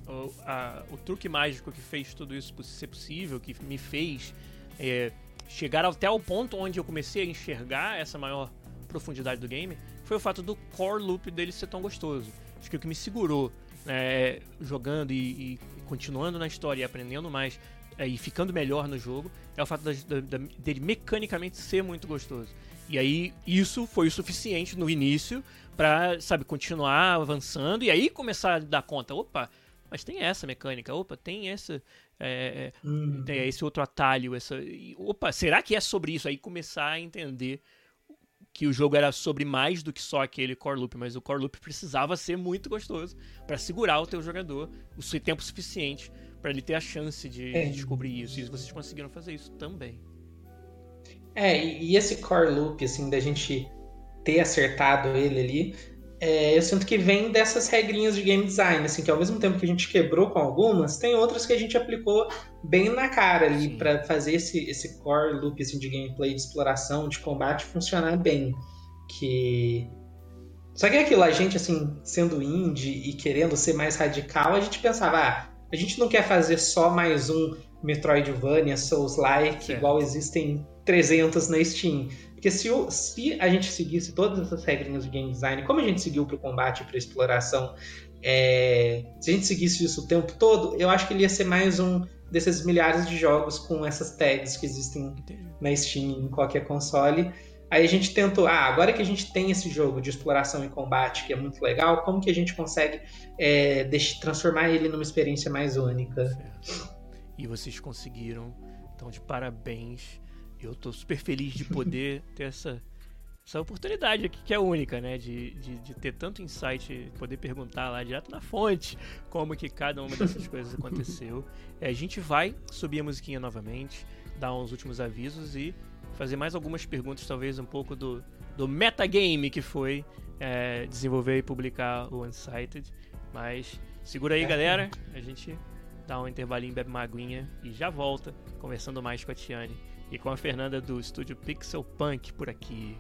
o, a, o truque mágico que fez tudo isso ser possível, que me fez é, chegar até o ponto onde eu comecei a enxergar essa maior profundidade do game foi o fato do core loop dele ser tão gostoso. Acho que o que me segurou né, jogando e, e, continuando na história e aprendendo mais é, e ficando melhor no jogo é o fato da, da, dele mecanicamente ser muito gostoso. E aí isso foi o suficiente no início para, sabe, continuar avançando e aí começar a dar conta, opa, mas tem essa mecânica, opa, tem essa, é, hum. tem esse outro atalho, essa, opa, será que é sobre isso? Aí começar a entender que o jogo era sobre mais do que só aquele core loop, mas o core loop precisava ser muito gostoso para segurar o teu jogador o tempo suficiente para ele ter a chance de, é. de, descobrir isso. E vocês conseguiram fazer isso também. É, e esse core loop, assim, da gente ter acertado ele ali, é, eu sinto que vem dessas regrinhas de game design, assim, que ao mesmo tempo que a gente quebrou com algumas, tem outras que a gente aplicou bem na cara ali para fazer esse, esse core loop assim, de gameplay, de exploração, de combate funcionar bem. Que só que é aquilo, a gente assim, sendo indie e querendo ser mais radical, a gente pensava, ah, a gente não quer fazer só mais um Metroidvania, Souls-like, igual existem 300 na Steam. Porque se, o, se a gente seguisse todas essas regrinhas de game design, como a gente seguiu para o combate e para exploração, é, se a gente seguisse isso o tempo todo, eu acho que ele ia ser mais um desses milhares de jogos com essas tags que existem na Steam em qualquer console. Aí a gente tentou, ah, agora que a gente tem esse jogo de exploração e combate que é muito legal, como que a gente consegue é, deixar, transformar ele numa experiência mais única? Certo. E vocês conseguiram, então de parabéns eu tô super feliz de poder ter essa, essa oportunidade aqui que é única, né? De, de, de, ter tanto insight, poder perguntar lá direto na fonte como que cada uma dessas coisas aconteceu. É, a gente vai subir a musiquinha novamente, dar uns últimos avisos e fazer mais algumas perguntas, talvez um pouco do, do metagame que foi é, desenvolver e publicar o Unsighted. Mas segura aí, galera. A gente dá um intervalinho, bebe uma aguinha e já volta conversando mais com a Tiane e com a Fernanda do estúdio Pixel Punk por aqui.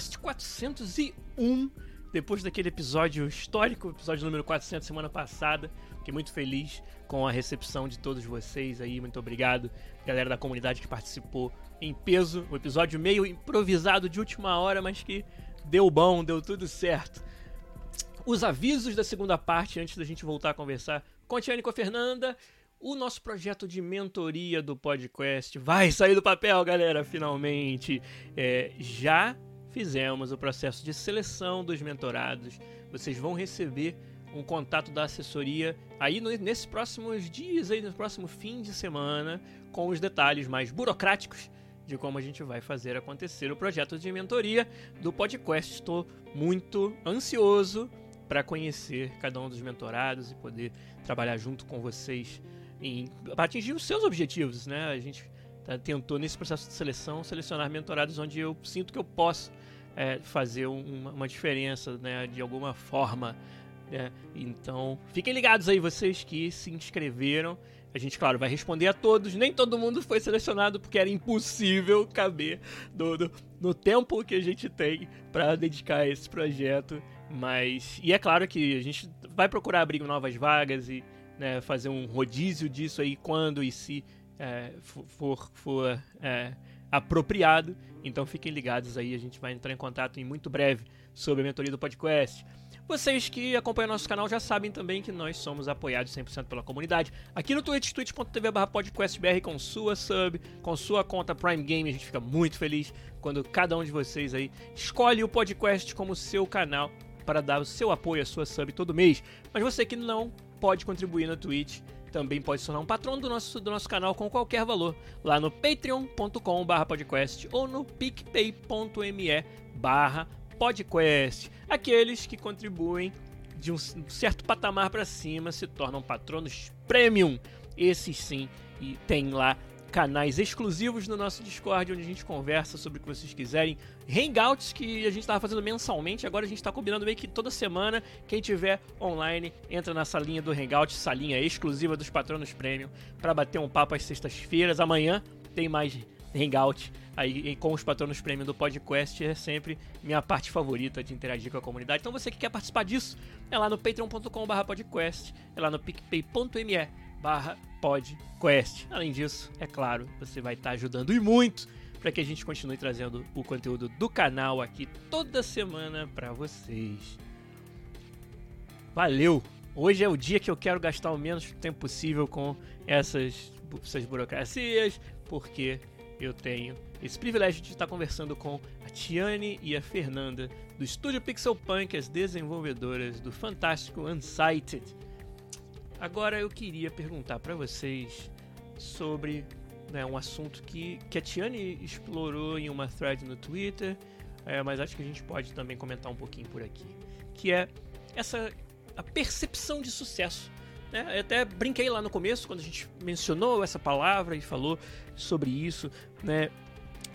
Podcast 401. Depois daquele episódio histórico, episódio número 400 semana passada, fiquei muito feliz com a recepção de todos vocês aí. Muito obrigado, galera da comunidade que participou em peso. O episódio meio improvisado de última hora, mas que deu bom, deu tudo certo. Os avisos da segunda parte, antes da gente voltar a conversar com a Tiane com a Fernanda. O nosso projeto de mentoria do podcast vai sair do papel, galera, finalmente. É, já fizemos o processo de seleção dos mentorados. Vocês vão receber um contato da assessoria aí nesses próximos dias, aí no próximo fim de semana, com os detalhes mais burocráticos de como a gente vai fazer acontecer o projeto de mentoria do podcast. Estou muito ansioso para conhecer cada um dos mentorados e poder trabalhar junto com vocês para atingir os seus objetivos, né? A gente tá, tentou nesse processo de seleção selecionar mentorados onde eu sinto que eu posso é, fazer uma, uma, diferença, né? De alguma forma. Né? Então, fiquem ligados aí vocês que se inscreveram. A gente, claro, vai responder a todos. Nem todo mundo foi selecionado porque era impossível caber no, no, no tempo que a gente tem para dedicar a esse projeto. Mas, e é claro que a gente vai procurar abrir novas vagas e né, fazer um rodízio disso aí quando e se é, for, for é, apropriado. Então fiquem ligados aí, a gente vai entrar em contato em muito breve sobre a mentoria do podcast. Vocês que acompanham nosso canal já sabem também que nós somos apoiados 100% pela comunidade. Aqui no Twitch, twitch.tv podcastbr com sua sub, com sua conta Prime Game, a gente fica muito feliz quando cada um de vocês aí escolhe o podcast como seu canal para dar o seu apoio, a sua sub todo mês. Mas você que não pode contribuir na Twitch. Também pode se tornar um patrono do nosso, do nosso canal com qualquer valor lá no patreon.com podcast ou no picpay.me podcast. Aqueles que contribuem de um certo patamar para cima se tornam patronos premium. Esses sim, e tem lá canais exclusivos no nosso Discord, onde a gente conversa sobre o que vocês quiserem. Hangouts que a gente estava fazendo mensalmente, agora a gente está combinando meio que toda semana. Quem tiver online, entra na salinha do Hangout, salinha exclusiva dos patronos premium, para bater um papo às sextas-feiras. Amanhã tem mais Hangout aí com os patronos premium do podcast é sempre minha parte favorita de interagir com a comunidade. Então você que quer participar disso, é lá no patreon.com/podcast, é lá no picpay.me barra podcast. Além disso, é claro, você vai estar ajudando e muito para que a gente continue trazendo o conteúdo do canal aqui toda semana para vocês. Valeu! Hoje é o dia que eu quero gastar o menos tempo possível com essas, essas burocracias, porque eu tenho esse privilégio de estar conversando com a Tiane e a Fernanda do estúdio Pixel Punk, as desenvolvedoras do fantástico Unsighted Agora eu queria perguntar para vocês sobre né, um assunto que, que a Tiane explorou em uma thread no Twitter, é, mas acho que a gente pode também comentar um pouquinho por aqui, que é essa a percepção de sucesso. Né? Eu até brinquei lá no começo quando a gente mencionou essa palavra e falou sobre isso, né?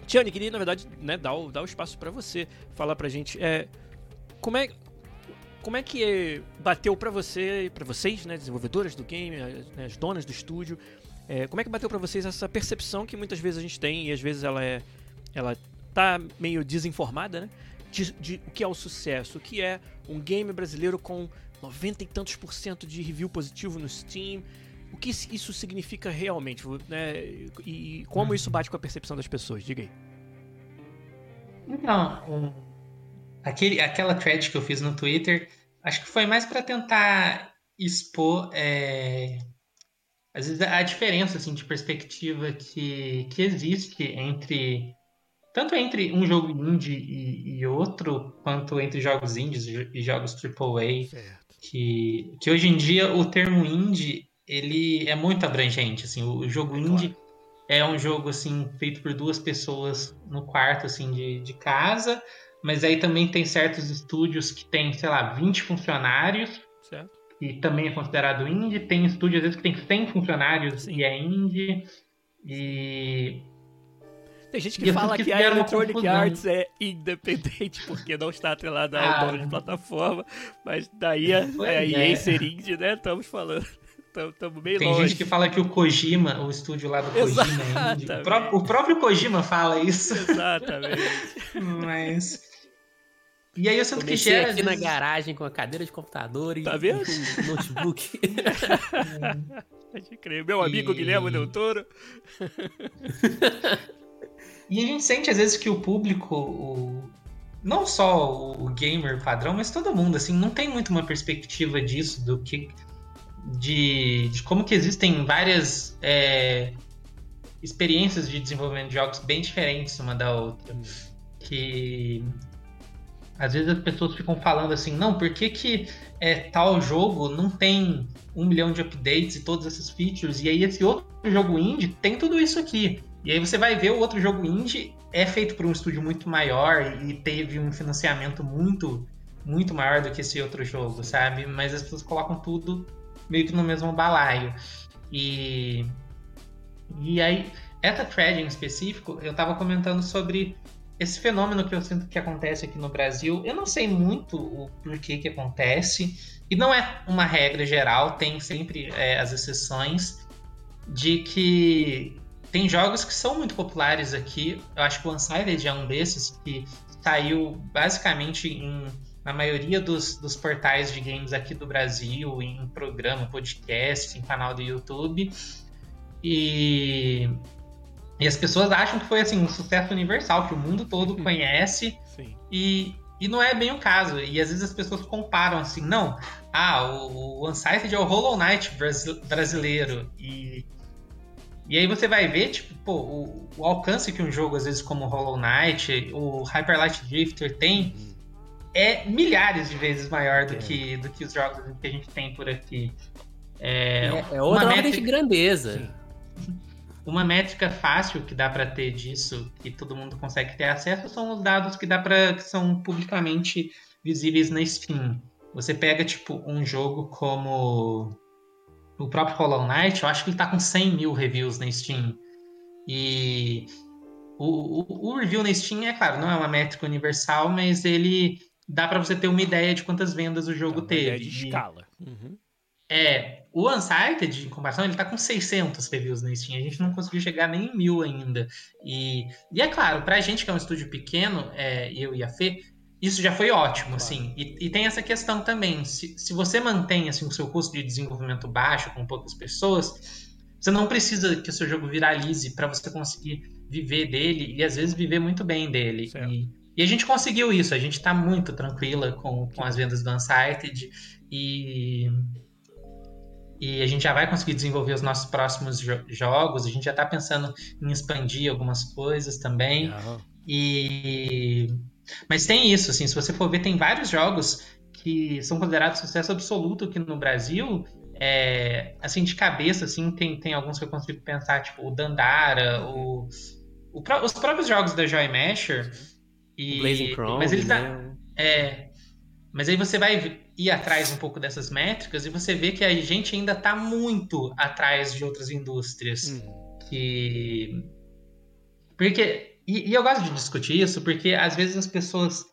Tiane, queria na verdade né, dar, o, dar o espaço para você falar pra gente é, como é como é que bateu para você, para vocês, né, desenvolvedoras do game, as, né, as donas do estúdio, é, como é que bateu para vocês essa percepção que muitas vezes a gente tem e às vezes ela é, ela tá meio desinformada, né, de, de o que é o sucesso, o que é um game brasileiro com 90 e tantos por cento de review positivo no Steam, o que isso significa realmente, né, e, e como isso bate com a percepção das pessoas, diga aí. Então, Aquele, aquela thread que eu fiz no Twitter, acho que foi mais para tentar expor é, vezes a diferença assim de perspectiva que, que existe entre tanto entre um jogo indie e, e outro, quanto entre jogos indies e jogos AAA, certo. que, que hoje em dia o termo indie ele é muito abrangente, assim, o, o jogo é indie claro. é um jogo assim feito por duas pessoas no quarto assim de, de casa, mas aí também tem certos estúdios que tem, sei lá, 20 funcionários. Certo. E também é considerado indie. Tem estúdios, às vezes, que tem 100 funcionários Sim. e é indie. E tem gente que fala que, que a Electronic Arts é independente porque não está atrelada ao ah, dono de plataforma, mas daí a, é, EA é. ser indie, né? Estamos falando. Estamos bem Tem longe. gente que fala que o Kojima, o estúdio lá do Kojima é indie. O, pró o próprio Kojima fala isso. Exatamente. mas. E aí eu sinto Comecei que gera. aqui vezes... na garagem com a cadeira de computador e tá vendo? um notebook. Pode crer. Meu amigo e... Guilherme Del Toro. E a gente sente às vezes que o público, o... não só o gamer padrão, mas todo mundo, assim, não tem muito uma perspectiva disso, do que. de, de como que existem várias é, experiências de desenvolvimento de jogos bem diferentes uma da outra. Que às vezes as pessoas ficam falando assim, não, por que, que é, tal jogo não tem um milhão de updates e todos esses features, e aí esse outro jogo indie tem tudo isso aqui. E aí você vai ver o outro jogo indie é feito por um estúdio muito maior e teve um financiamento muito, muito maior do que esse outro jogo, sabe? Mas as pessoas colocam tudo meio que no mesmo balaio. E, e aí, essa thread em específico, eu tava comentando sobre esse fenômeno que eu sinto que acontece aqui no Brasil. Eu não sei muito o porquê que acontece, e não é uma regra geral, tem sempre é, as exceções de que tem jogos que são muito populares aqui. Eu acho que o Unsighted é um desses que saiu basicamente em, na maioria dos, dos portais de games aqui do Brasil, em programa, podcast, em canal do YouTube. E, e as pessoas acham que foi assim um sucesso universal, que o mundo todo conhece. Sim. E, e não é bem o caso. E às vezes as pessoas comparam assim, não, ah, o, o Unsighted é o Hollow Knight brasileiro. E e aí você vai ver, tipo, pô, o, o, alcance que um jogo, às vezes, como Hollow Knight, o Hyper Light Drifter tem, uhum. é milhares de vezes maior do, é. que, do que os jogos que a gente tem por aqui. É, é, é outra ordem métrica... de grandeza. Sim. Uma métrica fácil que dá para ter disso, que todo mundo consegue ter acesso, são os dados que dá para que são publicamente visíveis na Steam. Você pega tipo um jogo como o próprio Hollow Knight, eu acho que ele tá com 100 mil reviews na Steam. E o, o, o, review na Steam, é claro, não é uma métrica universal, mas ele dá para você ter uma ideia de quantas vendas o jogo uma teve. Ideia de escala. Uhum. É, o Unsighted, em comparação, ele tá com 600 reviews na Steam. A gente não conseguiu chegar nem em mil ainda. E, e é claro, pra gente que é um estúdio pequeno, é, eu e a Fê, isso já foi ótimo, claro. assim. E, e, tem essa questão também. Se, se você mantém assim, o seu custo de desenvolvimento baixo com poucas pessoas, você não precisa que o seu jogo viralize para você conseguir viver dele e às vezes viver muito bem dele. E, e, a gente conseguiu isso. A gente está muito tranquila com, com as vendas do Unsighted e e a gente já vai conseguir desenvolver os nossos próximos jo jogos. A gente já está pensando em expandir algumas coisas também. E mas tem isso, assim, se você for ver, tem vários jogos que são considerados sucesso absoluto aqui no Brasil. É, assim, de cabeça, assim, tem, tem alguns que eu consigo pensar, tipo o Dandara, o, o os próprios jogos da Joy Masher. E, Blazing Chrome, mas eles né? é, mas aí você vai ir atrás um pouco dessas métricas e você vê que a gente ainda está muito atrás de outras indústrias. Hum. Que. Porque e, e, eu gosto de discutir isso porque às vezes as pessoas.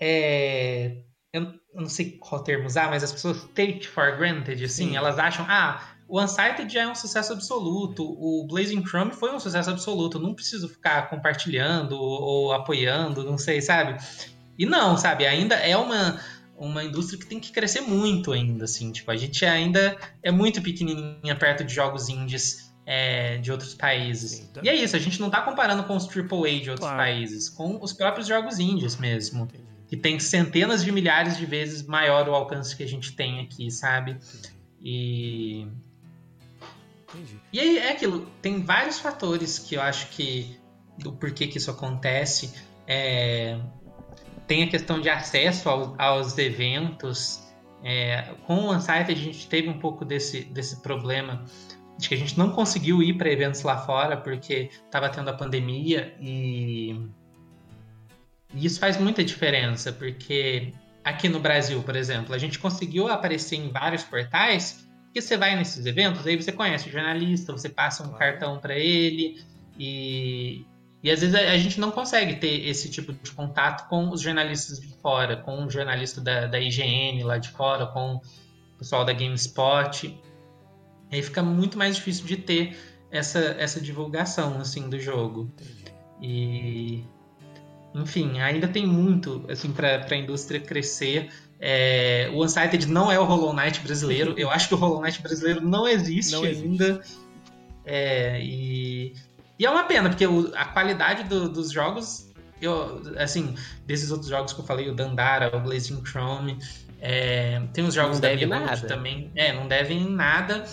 É, eu, não sei qual termo usar, mas as pessoas take for granted, assim, Sim. elas acham, ah, o Unsighted já é um sucesso absoluto, o Blazing Chrome foi um sucesso absoluto, não preciso ficar compartilhando ou, ou apoiando, não sei, sabe? E não, sabe, ainda é uma uma indústria que tem que crescer muito ainda, assim, tipo, a gente ainda é muito pequenininha perto de jogos indies é, de outros países. Tá. E é isso, a gente não está comparando com os AAA de outros claro. países, com os próprios jogos indies mesmo. Entendi. Que tem centenas de milhares de vezes maior o alcance que a gente tem aqui, sabe? E. Entendi. E aí é aquilo, tem vários fatores que eu acho que do porquê que isso acontece. É, tem a questão de acesso ao, aos eventos. É, com o Unsight a gente teve um pouco desse, desse problema de que a gente não conseguiu ir para eventos lá fora porque estava tendo a pandemia e, e isso faz muita diferença porque aqui no Brasil, por exemplo, a gente conseguiu aparecer em vários portais que você vai nesses eventos, aí você conhece o jornalista, você passa um cartão para ele e e às vezes a, gente não consegue ter esse tipo de contato com os jornalistas de fora, com o jornalista da, da IGN lá de fora, com o pessoal da GameSpot. Aí fica muito mais difícil de ter essa, essa divulgação assim do jogo. E enfim, ainda tem muito assim para a indústria crescer. É, o Unsighted não é o Hollow Knight brasileiro. Eu acho que o Hollow Knight brasileiro não existe, não existe. ainda. É, e e é uma pena, porque o, a qualidade do, dos jogos, eu, assim, desses outros jogos que eu falei, o Dandara, o Blazing Chrome, é, tem os jogos da Emerald também. É, não devem nada,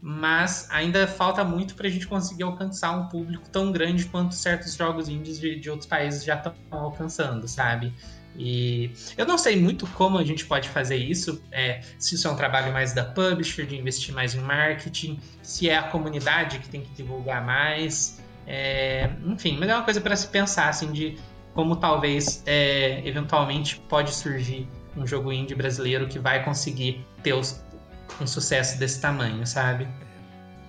mas ainda falta muito para a gente conseguir alcançar um público tão grande quanto certos jogos indies de, de outros países já estão alcançando, sabe? E eu não sei muito como a gente pode fazer isso, é, se isso é um trabalho mais da publisher, de investir mais em marketing, se é a comunidade que tem que divulgar mais. É, enfim, mas é uma coisa para se pensar, assim, de como talvez, é, eventualmente, pode surgir um jogo indie brasileiro que vai conseguir ter os, um sucesso desse tamanho, sabe?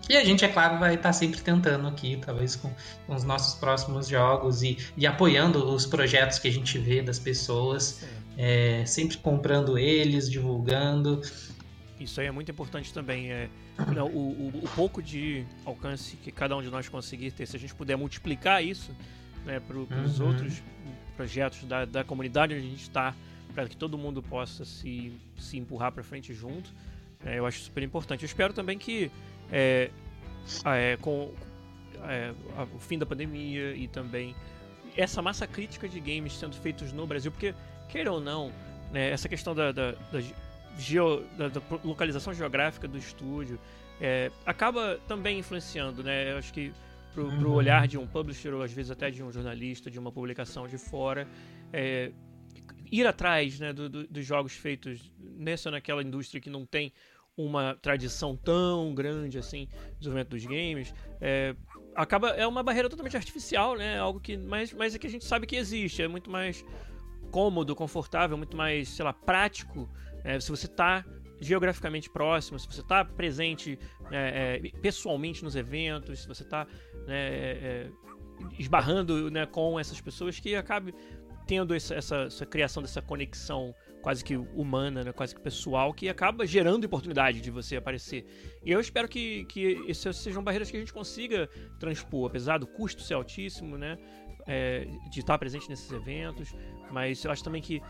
E a gente, é claro, vai estar tá sempre tentando aqui, talvez com, com os nossos próximos jogos e, e, apoiando os projetos que a gente vê das pessoas, é, sempre comprando eles, divulgando. Isso aí é muito importante também. É, não, o, o, o, pouco de alcance que cada um de nós conseguir ter, se a gente puder multiplicar isso né, para os uhum. outros projetos da, da comunidade onde a gente está, para que todo mundo possa se, se empurrar para frente junto, é, eu acho super importante. Eu espero também que é, é, com é, o fim da pandemia e também essa massa crítica de games sendo feitos no Brasil, porque, queira ou não, né, essa questão da, da, da geo, da, da, localização geográfica do estúdio, é, acaba também influenciando, né? Eu acho que pro, uhum. pro olhar de um publisher ou às vezes até de um jornalista, de uma publicação de fora, é, ir atrás né, do, do, dos jogos feitos nessa ou naquela indústria que não tem uma tradição tão grande assim de desenvolvimento dos games é, acaba é uma barreira totalmente artificial né algo que mas, mas é que a gente sabe que existe é muito mais cômodo confortável muito mais sei lá prático é, se você está geograficamente próximo, se você está presente é, é, pessoalmente nos eventos, se você está né, é, é, esbarrando né, com essas pessoas, que acabe tendo essa, essa, essa, criação dessa conexão quase que humana, né, quase que pessoal, que acaba gerando oportunidade de você aparecer. E eu espero que, que essas sejam barreiras que a gente consiga transpor, apesar do custo ser altíssimo, né, é, de estar presente nesses eventos, mas eu acho também que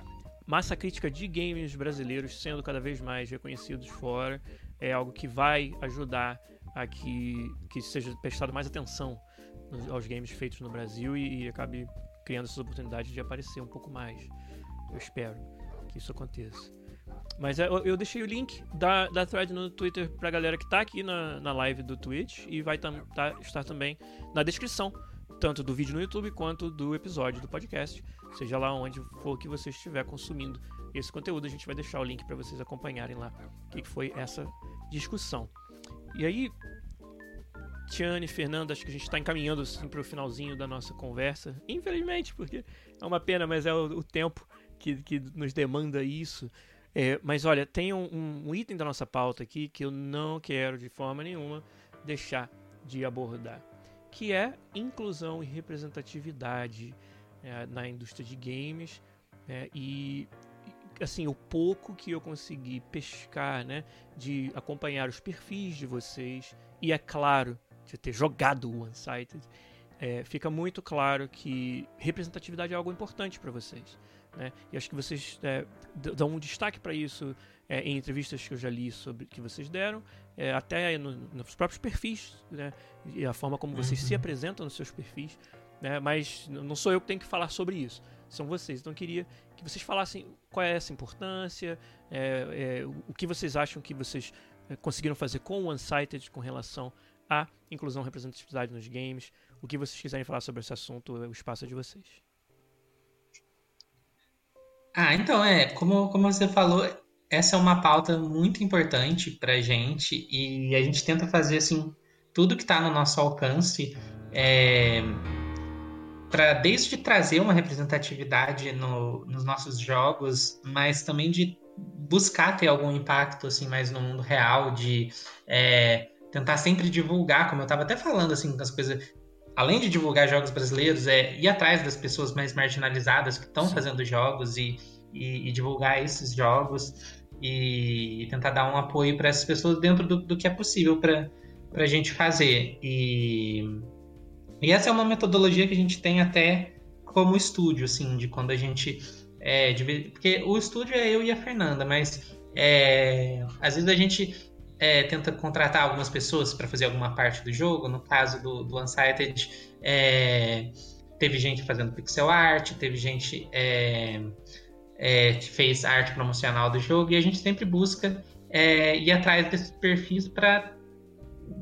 massa crítica de games brasileiros sendo cada vez mais reconhecidos fora é algo que vai ajudar a que, que seja prestado mais atenção aos games feitos no Brasil e, e acabe criando essas oportunidades de aparecer um pouco mais. Eu espero que isso aconteça. Mas é, eu, eu deixei o link da, da thread no Twitter pra galera que tá aqui na, na live do Twitch e vai tam, tá, estar também na descrição tanto do vídeo no YouTube quanto do episódio do podcast, seja lá onde for que você estiver consumindo esse conteúdo, a gente vai deixar o link para vocês acompanharem lá o que foi essa discussão. E aí, Tiane, Fernanda, acho que a gente está encaminhando assim, para o finalzinho da nossa conversa, infelizmente, porque é uma pena, mas é o, o tempo que, que nos demanda isso. É, mas olha, tem um, um item da nossa pauta aqui que eu não quero de forma nenhuma deixar de abordar que é inclusão e representatividade é, na indústria de games é, e assim o pouco que eu consegui pescar né de acompanhar os perfis de vocês e é claro de ter jogado o Unsighted é, fica muito claro que representatividade é algo importante para vocês né? E acho que vocês é, dão um destaque para isso é, em entrevistas que eu já li sobre que vocês deram, é, até no, nos próprios perfis, né? E a forma como vocês uhum. se apresentam nos seus perfis. Né? Mas não sou eu que tenho que falar sobre isso, são vocês. Então eu queria que vocês falassem qual é essa importância, é, é, o que vocês acham que vocês é, conseguiram fazer com o Unsighted com relação à inclusão e representatividade nos games. O que vocês quiserem falar sobre esse assunto, o espaço é de vocês. Ah, então é, como, como você falou, essa é uma pauta muito importante pra gente e a gente tenta fazer assim tudo que está no nosso alcance é, para desde trazer uma representatividade no, nos nossos jogos, mas também de buscar ter algum impacto assim mais no mundo real, de é, tentar sempre divulgar, como eu estava até falando assim, as coisas além de divulgar jogos brasileiros, é ir atrás das pessoas mais marginalizadas que estão fazendo jogos e, e, e, divulgar esses jogos e, tentar dar um apoio para essas pessoas dentro do, do que é possível para a gente fazer. E, e essa é uma metodologia que a gente tem até como estúdio, assim, de quando a gente. É, porque o estúdio é eu e a Fernanda, mas é, às vezes a gente é, tenta contratar algumas pessoas para fazer alguma parte do jogo. No caso do, do Unsighted, é, teve gente fazendo pixel art, teve gente é, é que fez arte promocional do jogo, e a gente sempre busca ir atrás desses perfis para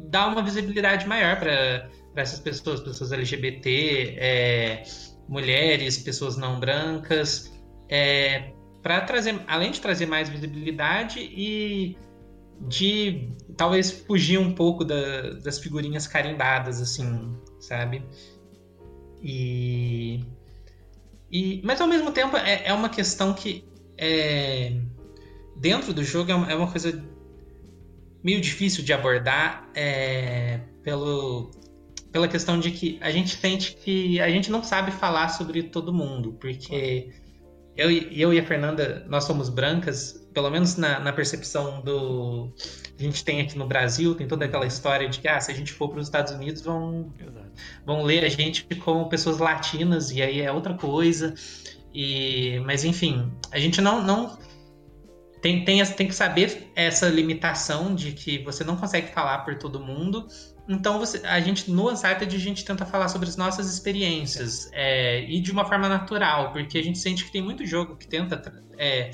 dar uma visibilidade maior para essas pessoas, pessoas LGBT, é, mulheres, pessoas não brancas, para trazer, além de trazer mais visibilidade e de talvez fugir um pouco da, das figurinhas carimbadas, assim, sabe? E, e mas ao mesmo tempo é, é uma questão que é, dentro do jogo é uma, é uma, coisa meio difícil de abordar é, pelo pela questão de que a gente sente que a gente não sabe falar sobre todo mundo, porque eu, eu e a Fernanda, nós somos brancas, pelo menos na, na percepção do. A gente tem aqui no Brasil, tem toda aquela história de que ah, se a gente for para os Estados Unidos, vão, vão ler a gente como pessoas latinas, e aí é outra coisa. E, mas enfim, a gente não, não tem, tem, tem que saber essa limitação de que você não consegue falar por todo mundo então você, a gente no Uncharted a gente tenta falar sobre as nossas experiências é, e de uma forma natural, porque a gente sente que tem muito jogo que tenta é,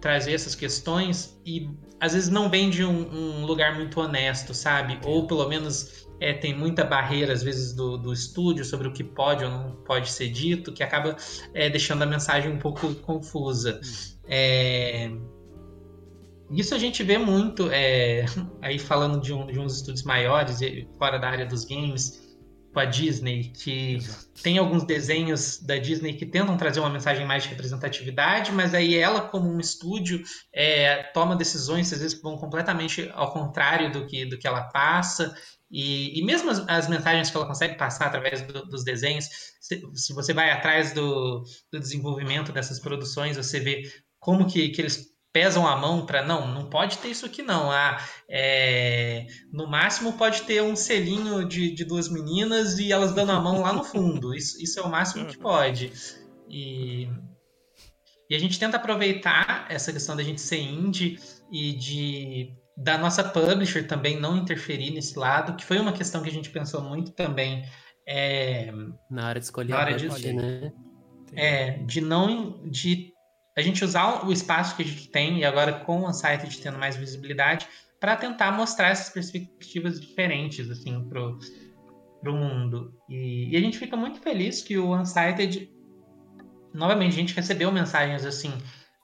trazer essas questões e às vezes não vem de um, um lugar muito honesto, sabe? Ou pelo menos é, tem muita barreira às vezes do, do estúdio sobre o que pode ou não pode ser dito, que acaba é, deixando a mensagem um pouco confusa. Hum. É, isso a gente vê muito, é, aí falando de, um, de uns estudos maiores, fora da área dos games, com a Disney, que Exato. tem alguns desenhos da Disney que tentam trazer uma mensagem mais de representatividade, mas aí ela, como um estúdio, é, toma decisões, às vezes, que vão completamente ao contrário do que, do que ela passa. E, e mesmo as, as, mensagens que ela consegue passar através do, dos desenhos, se, se, você vai atrás do, do desenvolvimento dessas produções, você vê como que, que eles pesam a mão para não, não pode ter isso aqui não. Ah, é, no máximo pode ter um selinho de, de duas meninas e elas dando a mão lá no fundo. Isso, isso é o máximo que pode. E, e a gente tenta aproveitar essa questão da gente ser indie e de da nossa publisher também não interferir nesse lado, que foi uma questão que a gente pensou muito também. É, na hora de escolher na hora de, né? É, de não de a gente usar o espaço que a gente tem, e agora com o Unsighted tendo mais visibilidade, para tentar mostrar essas perspectivas diferentes assim, pro, pro mundo. E, e, a gente fica muito feliz que o Unsighted, novamente, a gente recebeu mensagens assim,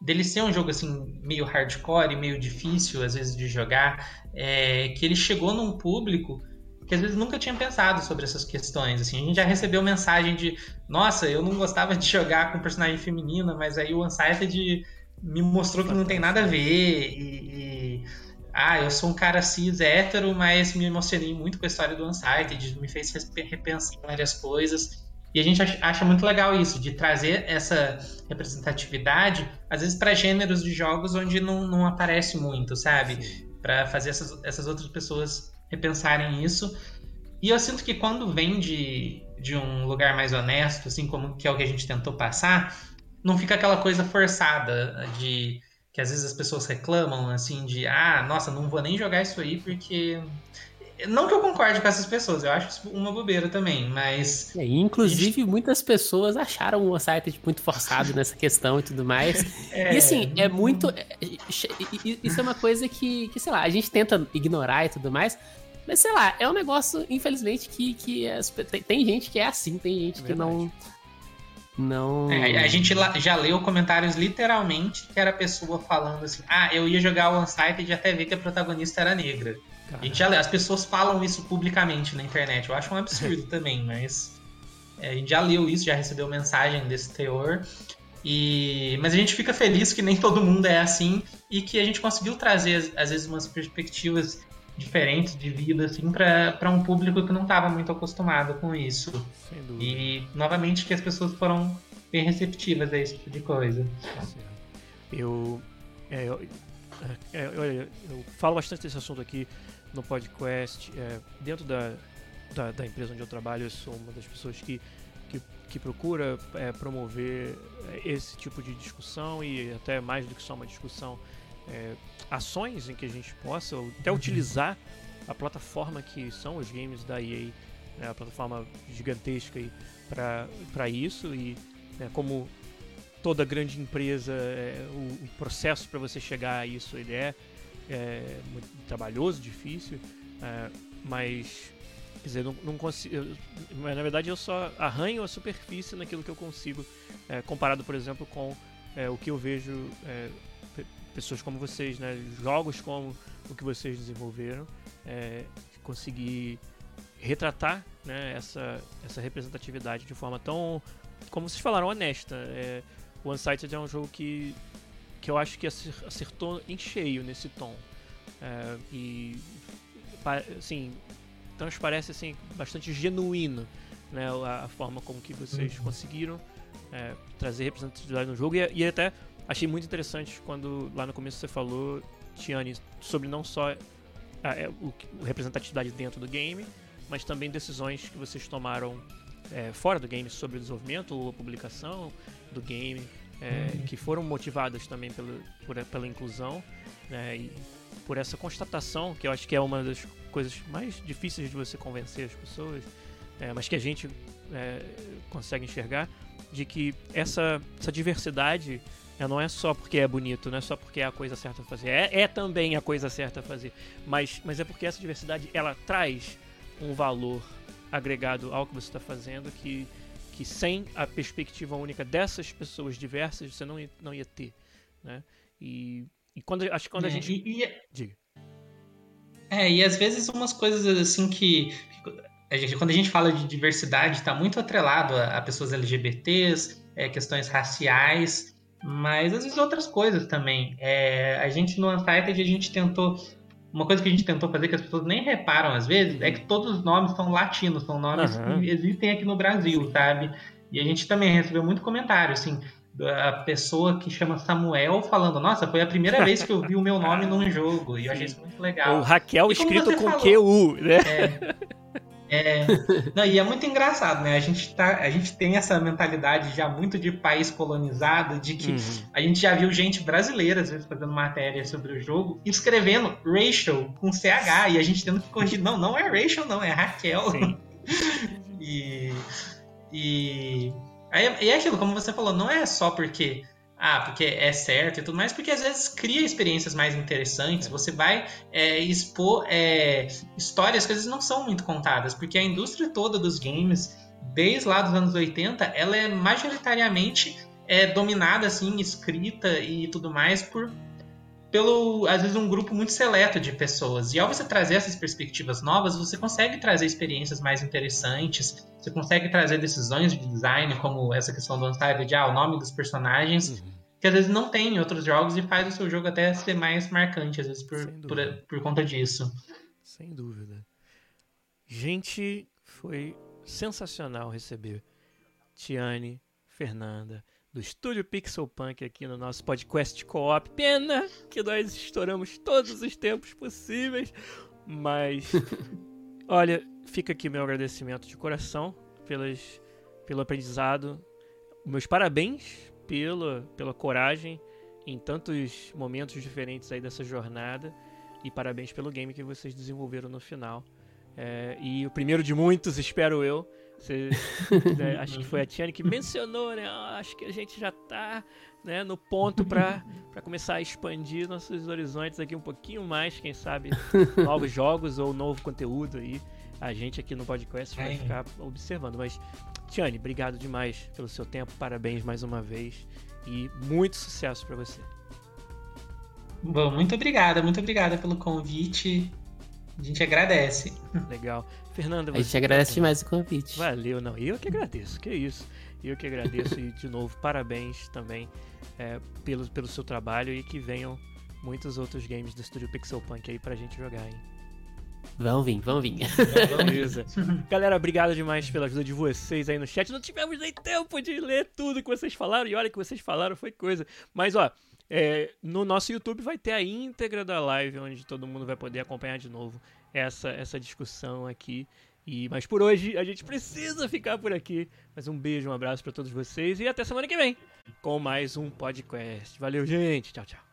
dele ser um jogo assim meio hardcore, meio difícil às vezes de jogar, é, que ele chegou num público que às vezes nunca tinha pensado sobre essas questões. Assim, a gente já recebeu mensagem de, nossa, eu não gostava de jogar com personagem feminina, mas aí o Unsighted me mostrou que não tem nada a ver e, e ah, eu sou um cara cis hétero, mas me emocionei muito com a história do Unsighted, me fez repensar várias coisas. E a gente acha muito legal isso, de trazer essa representatividade, às vezes para gêneros de jogos onde não, não aparece muito, sabe? Para fazer essas, essas outras pessoas repensarem isso. E eu sinto que quando vem de, de um lugar mais honesto, assim como que é o que a gente tentou passar, não fica aquela coisa forçada de que às vezes as pessoas reclamam assim de ah, nossa, não vou nem jogar isso aí porque não que eu concorde com essas pessoas, eu acho isso uma bobeira também, mas. É, inclusive, gente... muitas pessoas acharam o site muito forçado nessa questão e tudo mais. É... E assim, é muito. É, isso é uma coisa que, que, sei lá, a gente tenta ignorar e tudo mais, Mas sei lá, é um negócio, infelizmente, que, que é, tem, tem, gente que é assim, tem gente é que não. Não. É, a gente já leu comentários literalmente que era a pessoa falando assim: ah, eu ia jogar o Unsighted e até ver que a protagonista era negra. A gente já leu, as pessoas falam isso publicamente na internet. Eu acho um absurdo também, mas. É, a gente já leu isso, já recebeu mensagem desse teor. E, mas a gente fica feliz que nem todo mundo é assim e que a gente conseguiu trazer, às vezes, umas perspectivas diferentes de vida assim, para um público que não estava muito acostumado com isso. E, novamente, que as pessoas foram bem receptivas a esse tipo de coisa. Eu, é, eu, é, eu, eu, falo bastante desse assunto aqui no podcast. É, dentro da, da, da, empresa onde eu trabalho, eu sou uma das pessoas que que procura é, promover é, esse tipo de discussão e até mais do que só uma discussão, é, ações em que a gente possa até utilizar a plataforma que são os games da EA, né, a plataforma gigantesca para isso e né, como toda grande empresa, é, o, o, processo para você chegar a isso ele é, é muito trabalhoso, difícil, é, mas Quer dizer, não, não consigo. Mas na verdade eu só arranho a superfície naquilo que eu consigo, é, comparado, por exemplo, com é, o que eu vejo é, pessoas como vocês, né? Jogos como o que vocês desenvolveram, é, conseguir retratar né, essa, essa representatividade de forma tão, como vocês falaram, honesta. É, o Unsighted é um jogo que, que eu acho que acertou em cheio nesse tom. É, e assim, transparece assim bastante genuíno, né, a, a forma como que vocês uhum. conseguiram é, trazer representatividade no jogo e, e, até achei muito interessante quando lá no começo você falou, Tiane, sobre não só a, é, o, o, representatividade dentro do game, mas também decisões que vocês tomaram é, fora do game sobre o desenvolvimento ou a publicação do game, é, que foram motivadas também pelo, por, pela inclusão né, e por essa constatação, que eu acho que é uma das coisas mais difíceis de você convencer as pessoas, é, mas que a gente é, consegue enxergar, de que essa, essa diversidade não é só porque é bonito, não é só porque é a coisa certa a fazer. É, é também a coisa certa a fazer, mas, mas é porque essa diversidade ela traz um valor agregado ao que você está fazendo que, que sem a perspectiva única dessas pessoas diversas você não, não ia ter. Né? E, e quando, acho que quando é, a gente. E, e... Diga. É, e às vezes umas coisas assim que. A gente, quando a gente fala de diversidade, está muito atrelado a, a, pessoas LGBTs, é, questões raciais, mas às vezes outras coisas também. É, a gente no Untitled a gente tentou. Uma coisa que a gente tentou fazer que as pessoas nem reparam às vezes é que todos os nomes são latinos, são nomes uhum. que existem aqui no Brasil, sabe? E a gente também recebeu muito comentário, assim a pessoa que chama Samuel falando, nossa, foi a primeira vez que eu vi o meu nome num jogo. E eu achei isso muito legal. O Raquel escrito com falou, QU, né? É, é, não, e é muito engraçado, né? A gente, tá, a gente tem essa mentalidade já muito de país colonizado, de que uhum. a gente já viu gente brasileira, às vezes, fazendo matéria sobre o jogo, escrevendo Rachel com CH, e a gente tendo que corrigir. Não, não é Rachel, não, é Raquel. e. E Aí, e é aquilo, como você falou, não é só porque ah, porque é certo e tudo mais, porque às vezes cria experiências mais interessantes, você vai é, expor é, histórias que às vezes não são muito contadas, porque a indústria toda dos games, desde lá dos anos 80, ela é majoritariamente é, dominada, assim, escrita e tudo mais por pelo, às vezes, um grupo muito seleto de pessoas. E ao você trazer essas perspectivas novas, você consegue trazer experiências mais interessantes, você consegue trazer decisões de design, como essa questão do Untitled, ah, o nome dos personagens, uhum. que às vezes não tem em outros jogos e faz o seu jogo até ser mais marcante, às vezes, por, por, por conta disso. Sem dúvida. Gente, foi sensacional receber Tiane, Fernanda, do Estúdio Pixel Punk aqui no nosso podcast co-op. Pena que nós estouramos todos os tempos possíveis, mas olha, fica aqui meu agradecimento de coração pelas, pelo aprendizado. Meus parabéns pela, pela coragem em tantos momentos diferentes aí dessa jornada e parabéns pelo game que vocês desenvolveram no final. É, e o primeiro de muitos, espero eu, Você, né, acho que foi a Tiane que mencionou, né? Ah, acho que a gente já tá né, no ponto para começar a expandir nossos horizontes aqui um pouquinho mais, quem sabe novos jogos ou novo conteúdo aí. A gente aqui no podcast vai ficar observando. Mas, Tiane, obrigado demais pelo seu tempo, parabéns mais uma vez e muito sucesso para você. Bom, muito obrigada, muito obrigada pelo convite. A gente agradece. Legal. Fernanda, você. A gente agradece demais o convite. Valeu, não. Eu que agradeço, que isso. Eu que agradeço e, de novo, parabéns também é, pelo, pelo seu trabalho e que venham muitos outros games do Estúdio Pixel Punk aí pra gente jogar, hein? Vão vir, vão vir. Beleza. Galera, obrigado demais pela ajuda de vocês aí no chat. Não tivemos nem tempo de ler tudo que vocês falaram. E olha que vocês falaram, foi coisa. Mas, ó, é, no nosso YouTube vai ter a íntegra da live, onde todo mundo vai poder acompanhar de novo essa, essa discussão aqui. E, mas por hoje a gente precisa ficar por aqui. Mas um beijo, um abraço para todos vocês e até semana que vem com mais um podcast. Valeu, gente. Tchau, tchau.